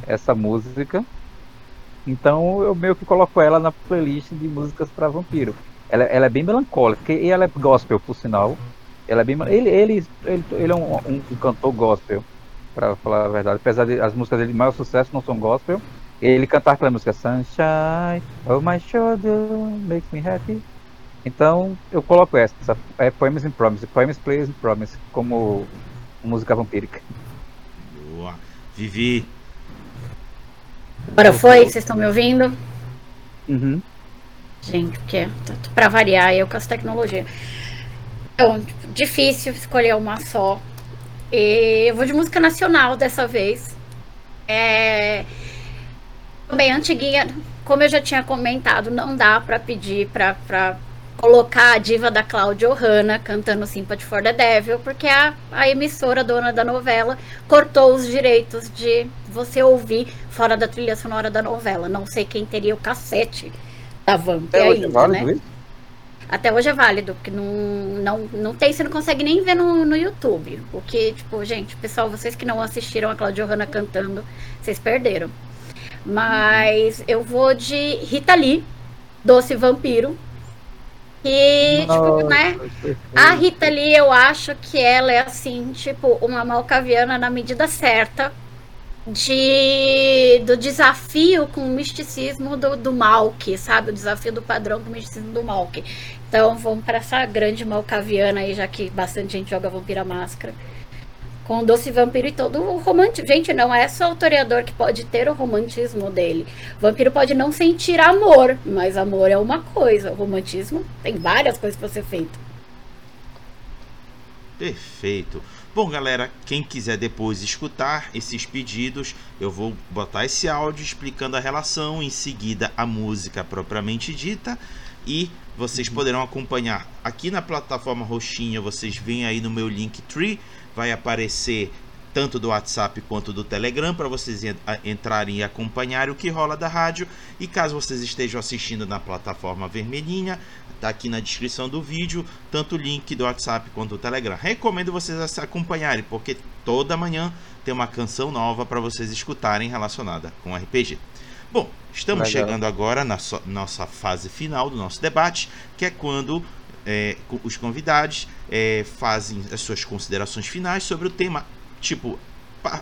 essa música. Então eu meio que coloco ela na playlist de músicas para vampiro. Ela, ela, é bem melancólica e ela é gospel, por sinal. Ela é bem, ele, ele, ele, ele é um, um, um cantor gospel, para falar a verdade. Apesar de as músicas dele de maior sucesso não são gospel, ele cantar aquela música Sunshine, Oh My Shoulder Makes Me Happy. Então eu coloco essa, é Poems and Promise, Poems, Plays and Promise, como música vampírica.
Boa. Vivi,
Agora foi? Vocês estão me ouvindo?
Uhum.
Gente, porque para variar eu com as tecnologias. Então, difícil escolher uma só. E eu vou de música nacional dessa vez. É... Bem, antiguinha, como eu já tinha comentado, não dá para pedir para colocar a diva da Cláudia Ohana cantando Sympathy for the Devil, porque a, a emissora dona da novela cortou os direitos de você ouvir fora da trilha sonora da novela. Não sei quem teria o cassete da Vamp
Até hoje é
ainda,
válido
né?
isso?
Até hoje é válido, porque não, não, não tem, você não consegue nem ver no, no YouTube. O que, tipo, gente, pessoal, vocês que não assistiram a Cláudia Hanna cantando, vocês perderam. Mas eu vou de Rita Lee, Doce Vampiro. E, tipo, né? A Rita Lee, eu acho que ela é assim, tipo, uma malcaviana na medida certa de do desafio com o misticismo do, do Malk, sabe? O desafio do padrão com o misticismo do Malk. Então vamos para essa grande malcaviana aí, já que bastante gente joga Vampira Máscara. Com o Doce Vampiro e todo o romantismo. Gente, não é só o toreador que pode ter o romantismo dele. O vampiro pode não sentir amor, mas amor é uma coisa. O romantismo tem várias coisas para ser feito.
Perfeito. Bom, galera, quem quiser depois escutar esses pedidos, eu vou botar esse áudio explicando a relação, em seguida a música propriamente dita e vocês poderão acompanhar aqui na plataforma roxinha, vocês veem aí no meu Linktree, vai aparecer tanto do WhatsApp quanto do Telegram para vocês entrarem e acompanharem o que rola da rádio. E caso vocês estejam assistindo na plataforma vermelhinha, tá aqui na descrição do vídeo, tanto o link do WhatsApp quanto do Telegram. Recomendo vocês acompanharem, porque toda manhã tem uma canção nova para vocês escutarem relacionada com RPG. Bom, estamos
Legal.
chegando agora na so- nossa fase final do nosso debate, que é quando é, os convidados é, fazem as suas considerações finais sobre o tema. Tipo,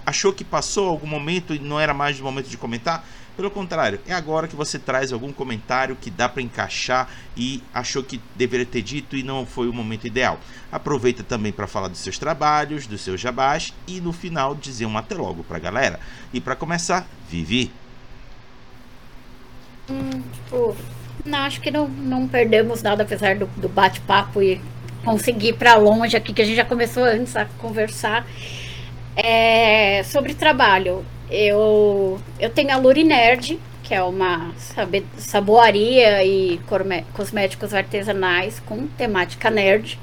achou que passou algum momento e não era mais o momento de comentar? Pelo contrário, é agora que você traz algum comentário que dá para encaixar e achou que deveria ter dito e não foi o momento ideal. Aproveita também para falar dos seus trabalhos, dos seus jabás e no final dizer um até logo para a galera. E para começar, Vivi.
Tipo, não, acho que não, não perdemos nada, apesar do, do bate-papo e conseguir ir pra longe aqui, que a gente já começou antes a conversar. É, sobre trabalho, eu, eu tenho a Lurinerd, que é uma saboaria e cosméticos artesanais com temática nerd.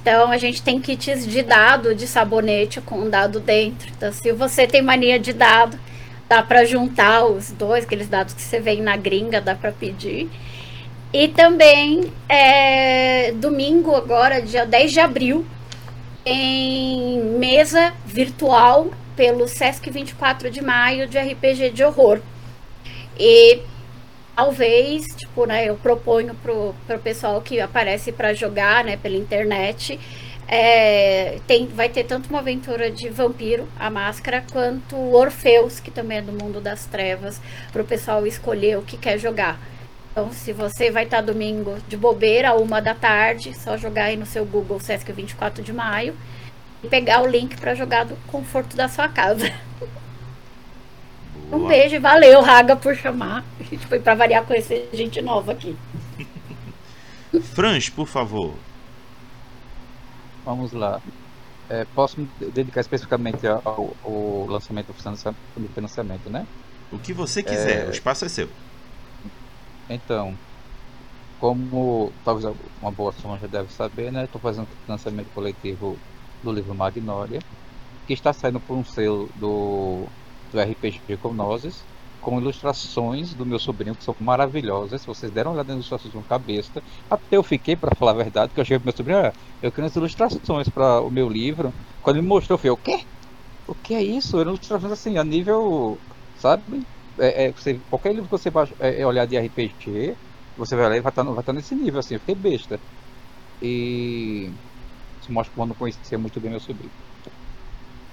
Então a gente tem kits de dado de sabonete com dado dentro. Então, se você tem mania de dado, dá para juntar os dois, aqueles dados que você vê na gringa, dá para pedir. E também, é, domingo, agora, dia 10 de abril, em mesa virtual pelo Sesc 24 de maio de RPG de horror. E talvez, tipo, né, eu proponho pro, pro pessoal que aparece para jogar, né, pela internet, é, tem, vai ter tanto uma aventura de vampiro, a máscara, quanto Orfeus, que também é do mundo das trevas, para o pessoal escolher o que quer jogar. Então, se você vai estar domingo de bobeira, uma da tarde, só jogar aí no seu Google Sesc 24 de maio e pegar o link para jogar do conforto da sua casa. Um
Boa.
beijo e valeu, Raga, por chamar. A gente foi para variar conhecer gente nova aqui.
Franz, por favor.
Vamos lá. É, posso me dedicar especificamente ao, ao lançamento do financia- do financiamento, né?
O que você quiser, o espaço é seu.
Então, como talvez uma boa turma já deve saber, né? Estou fazendo o financiamento coletivo do livro Magnólia, que está saindo por um selo do, do RPG Conoses, com ilustrações do meu sobrinho, que são maravilhosas. Se vocês deram uma olhada nas ilustrações com cabeça, até eu fiquei, para falar a verdade, que eu cheguei pro meu sobrinho, ah, eu quero as ilustrações para o meu livro. Quando ele me mostrou, eu falei, o quê? O que é isso? Eram ilustrações assim, a nível, sabe? É, é, você, qualquer livro que você vai é, é olhar de RPG, você vai ler, vai estar vai tá nesse nível, assim, eu fiquei besta. E isso mostra como eu não conhecia muito bem meu sobrinho.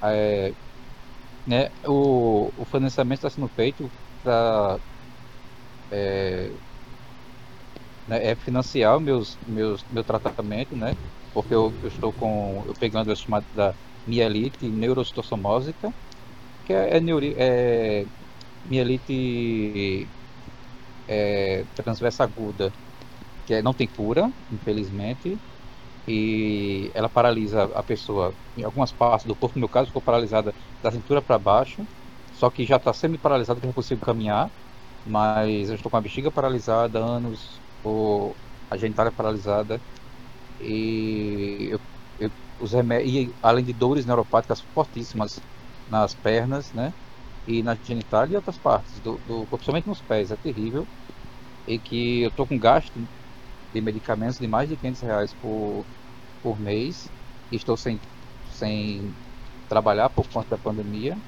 É, né, o, o financiamento está sendo feito para é, né, é financiar meus, meus, meu tratamento, né? Porque eu, eu estou com. Eu pegando a chamada da mielite neurocitossomósica, que é, é, neuri, é mielite é, transversa aguda, que é, não tem cura, infelizmente, e ela paralisa a pessoa em algumas partes do corpo. No meu caso, ficou paralisada da cintura para baixo, só que já está semi-paralisada que não consigo caminhar. mas eu estou com a bexiga paralisada anos, ou a genitália paralisada, e eu, eu, os remédios, além de dores neuropáticas fortíssimas nas pernas, né? E na genitália e outras partes do, do corpo, principalmente nos pés, é terrível. E que eu tô com gasto de medicamentos de mais de 500 reais por, por mês. Estou sem, sem trabalhar por conta da pandemia.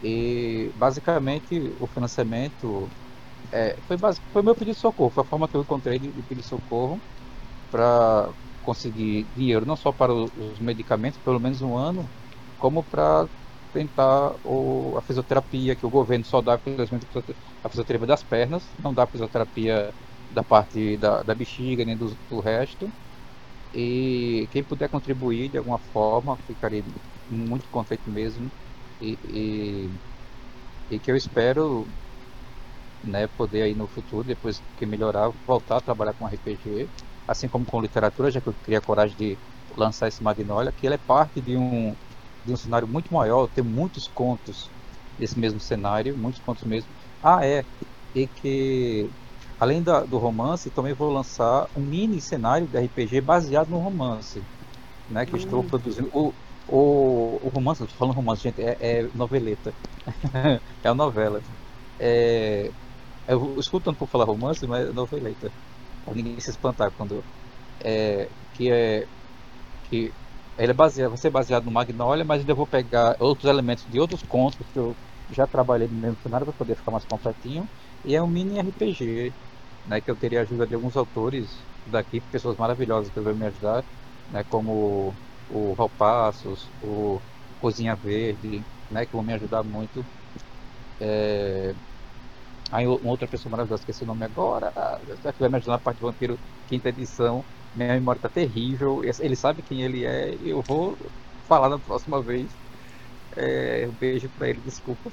E basicamente o financiamento é, foi, basic, foi meu pedido de socorro, foi a forma que eu encontrei de, de pedir socorro para conseguir dinheiro não só para os medicamentos, pelo menos um ano, como para tentar o, a fisioterapia, que o governo só dá, infelizmente, a fisioterapia das pernas, não dá fisioterapia da parte da, da bexiga nem do, do resto. E quem puder contribuir de alguma forma, ficaria muito contente mesmo. E, e, e, que eu espero né, poder aí no futuro, depois que melhorar, voltar a trabalhar com RPG, assim como com literatura, já que eu queria coragem de lançar esse Magnolia, que ele é parte de um, de um cenário muito maior, tem muitos contos desse mesmo cenário, muitos contos mesmo. Ah, é, e que além da, do romance, também vou lançar um mini cenário de RPG baseado no romance, né, que estou hum. produzindo. O, o, o romance, estou falando romance, gente, é, é noveleta, é a novela. É, eu escuto tanto por falar romance, mas é noveleta, pra ninguém se espantar quando é, que é que ele é baseado, vai ser baseado no Magnolia, mas ainda vou pegar outros elementos de outros contos que eu já trabalhei no mesmo cenário para poder ficar mais completinho. E é um mini RPG, né, que eu teria ajuda de alguns autores daqui, pessoas maravilhosas que vão me ajudar, né, como o Val Passos, o Cozinha Verde, né, que vão me ajudar muito. É... Aí uma outra pessoa maravilhosa, esqueci o nome agora, que vai me ajudar na parte do Vampiro quinta edição, minha memória tá terrível. Ele sabe quem ele é. Eu vou falar na próxima vez. É, um beijo para ele, desculpa.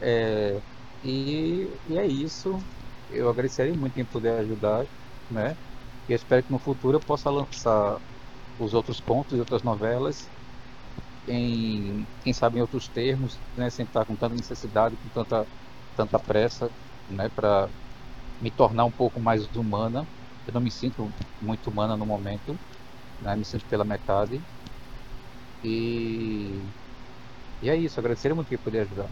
É, e, e, é isso. Eu agradeceria muito em poder ajudar, né? E espero que no futuro eu possa lançar os outros contos e outras novelas em, quem sabe, em outros termos, né? Sem estar com tanta necessidade, com tanta, tanta pressa, né? Para me tornar um pouco mais humana eu não me sinto muito humana no momento, né? me sinto pela metade. E, e é isso, agradecer muito que poder ajudar.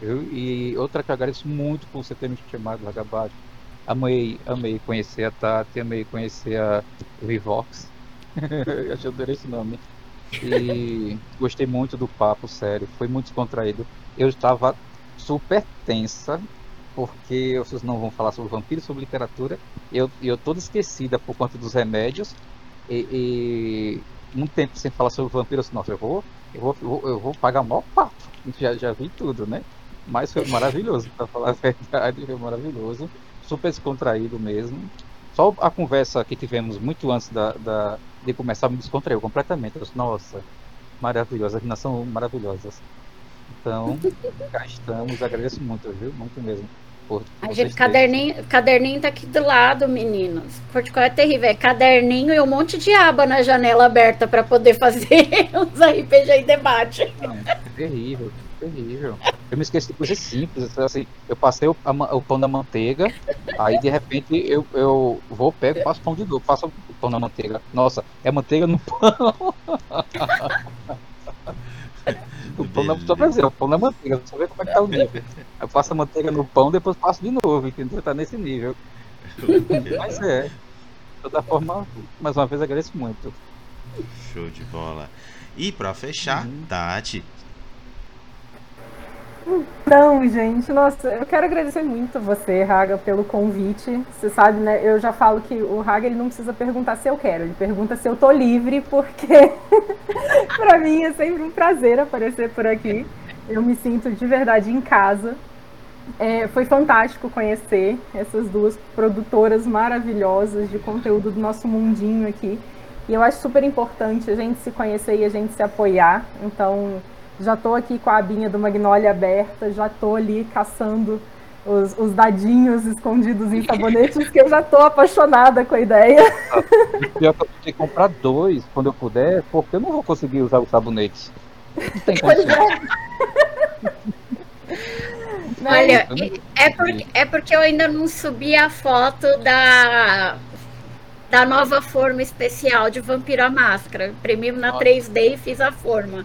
Eu, e outra que eu agradeço muito por você ter me chamado, Vagabaixo. Amei, amei conhecer a Tati, amei conhecer a Vivox. eu adorei esse nome. E gostei muito do papo, sério. Foi muito descontraído. Eu estava super tensa, porque vocês não vão falar sobre vampiros, sobre literatura. Eu, eu toda esquecida por conta dos remédios. E, e muito tempo sem falar sobre vampiros, nossa, eu vou, eu vou, eu vou, eu vou pagar maior papo. Já, já vi tudo, né? Mas foi maravilhoso, para falar a verdade, foi maravilhoso. Super descontraído mesmo. Só a conversa que tivemos muito antes da, da de começar me descontraiu completamente. Eu disse, nossa, maravilhosa, as são maravilhosas. Então, cá estamos, agradeço muito, viu? Muito mesmo.
A gente, caderninho, caderninho tá aqui do lado, meninos. Portugal é terrível. É caderninho e um monte de aba na janela aberta para poder fazer os RPG em debate.
Não, é terrível, terrível. Eu me esqueci de coisas simples. Assim, eu passei o, a, o, pão da manteiga, aí de repente eu, eu vou, pego, faço pão de novo, faço o pão da manteiga. Nossa, é manteiga no pão. O pão não só pra dizer, o pão na manteiga, só ver como é que tá o nível. Eu passo a manteiga no pão, depois passo de novo, entendeu? Tá nesse nível. Mas é. De toda forma, mais uma vez agradeço muito.
Show de bola. E pra fechar, uhum. Tati,
então, gente, nossa, eu quero agradecer muito você, Raga, pelo convite. Você sabe, né? Eu já falo que o Raga ele não precisa perguntar se eu quero, ele pergunta se eu tô livre, porque para mim é sempre um prazer aparecer por aqui. Eu me sinto de verdade em casa. É, foi fantástico conhecer essas duas produtoras maravilhosas de conteúdo do nosso mundinho aqui. E eu acho super importante a gente se conhecer e a gente se apoiar. Então, já estou aqui com a abinha do Magnolia aberta, já estou ali caçando os, os, dadinhos escondidos em sabonetes, que eu já estou apaixonada com a ideia.
Pior que eu tenho que comprar dois quando eu puder, porque eu não vou conseguir usar os sabonetes. Não tem
pois é.
Olha, é porque, é porque eu ainda não subi a foto da, da nova forma especial de Vampiro à Máscara. Imprimi na 3D e fiz a forma.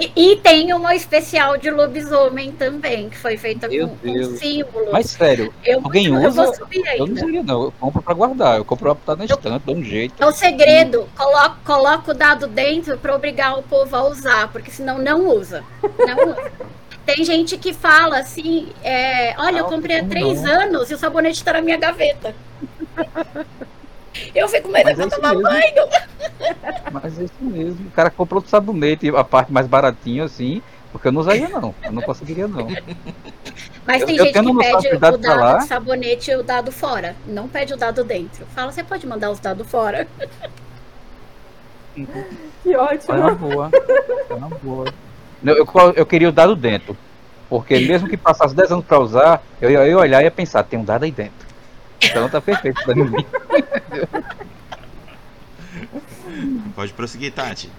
E, e, tem uma especial de lobisomem também, que foi feita com, com símbolo.
Mas sério, eu, alguém usa? Eu vou subir ainda. Eu não usaria não, eu compro pra guardar, eu compro pra botar na estante, dá um jeito.
É o segredo, coloca, coloca o dado dentro pra obrigar o povo a usar, porque senão não usa. Não usa. Tem gente que fala assim, é, olha, eu comprei há três não. anos e o sabonete está na minha gaveta. Eu fico medo de é tomar mesmo. banho.
Mas é isso mesmo. O cara comprou o sabonete, a parte mais baratinha assim, porque eu não usaria não. Eu não conseguiria não.
Mas tem eu, gente eu que pede o dado do sabonete e o dado fora. Não pede o dado dentro. Fala, você pode mandar os dados fora.
Que ótimo.
Olha boa. Olha boa. Eu, eu, eu queria o dado dentro. Porque mesmo que passasse 10 anos para usar, eu ia, eu ia olhar e ia pensar, tem um dado aí dentro. Então tá perfeito pra mim.
Pode prosseguir, Tati.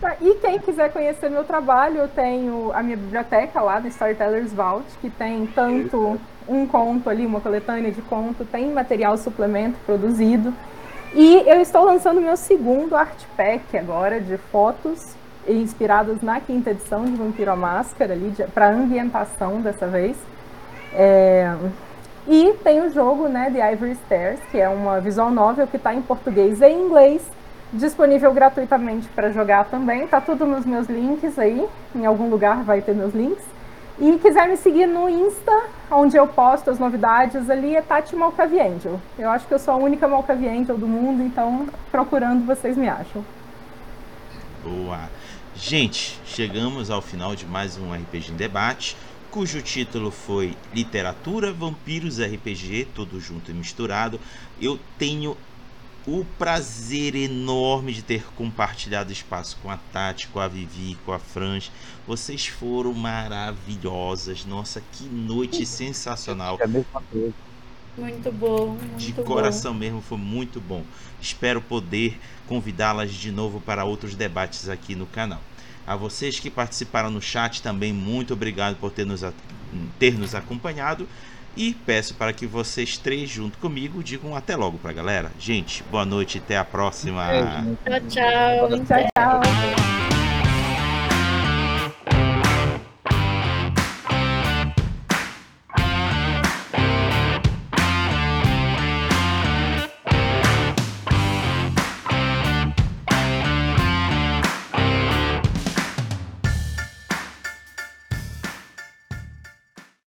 Tá, e quem quiser conhecer meu trabalho, eu tenho a minha biblioteca lá do Storytellers Vault, que tem tanto um conto ali, uma coletânea de conto, tem material suplemento produzido. E eu estou lançando meu segundo art pack agora de fotos inspiradas na quinta edição de Vampiro à Máscara ali para ambientação dessa vez. É, e tem o jogo, né, The Ivory Stairs, que é uma visual novel que está em português e inglês, disponível gratuitamente para jogar também. Tá tudo nos meus links aí, em algum lugar vai ter meus links. E quiser me seguir no Insta, onde eu posto as novidades ali, é Tati Malcaviangel. Eu acho que eu sou a única Malcaviangel do mundo, então procurando vocês me acham.
Boa! Gente, chegamos ao final de mais um RPG em Debate cujo título foi Literatura, Vampiros, RPG, tudo junto e misturado. Eu tenho o prazer enorme de ter compartilhado espaço com a Tati, com a Vivi, com a Franz. Vocês foram maravilhosas. Nossa, que noite sensacional.
É a mesma coisa. Muito bom. Muito
de coração bom. mesmo, foi muito bom. Espero poder convidá-las de novo para outros debates aqui no canal. A vocês que participaram no chat também, muito obrigado por ter nos, ter nos acompanhado. E peço para que vocês três, junto comigo, digam até logo para a galera. Gente, boa noite e até a próxima.
tchau, tchau. tchau, tchau.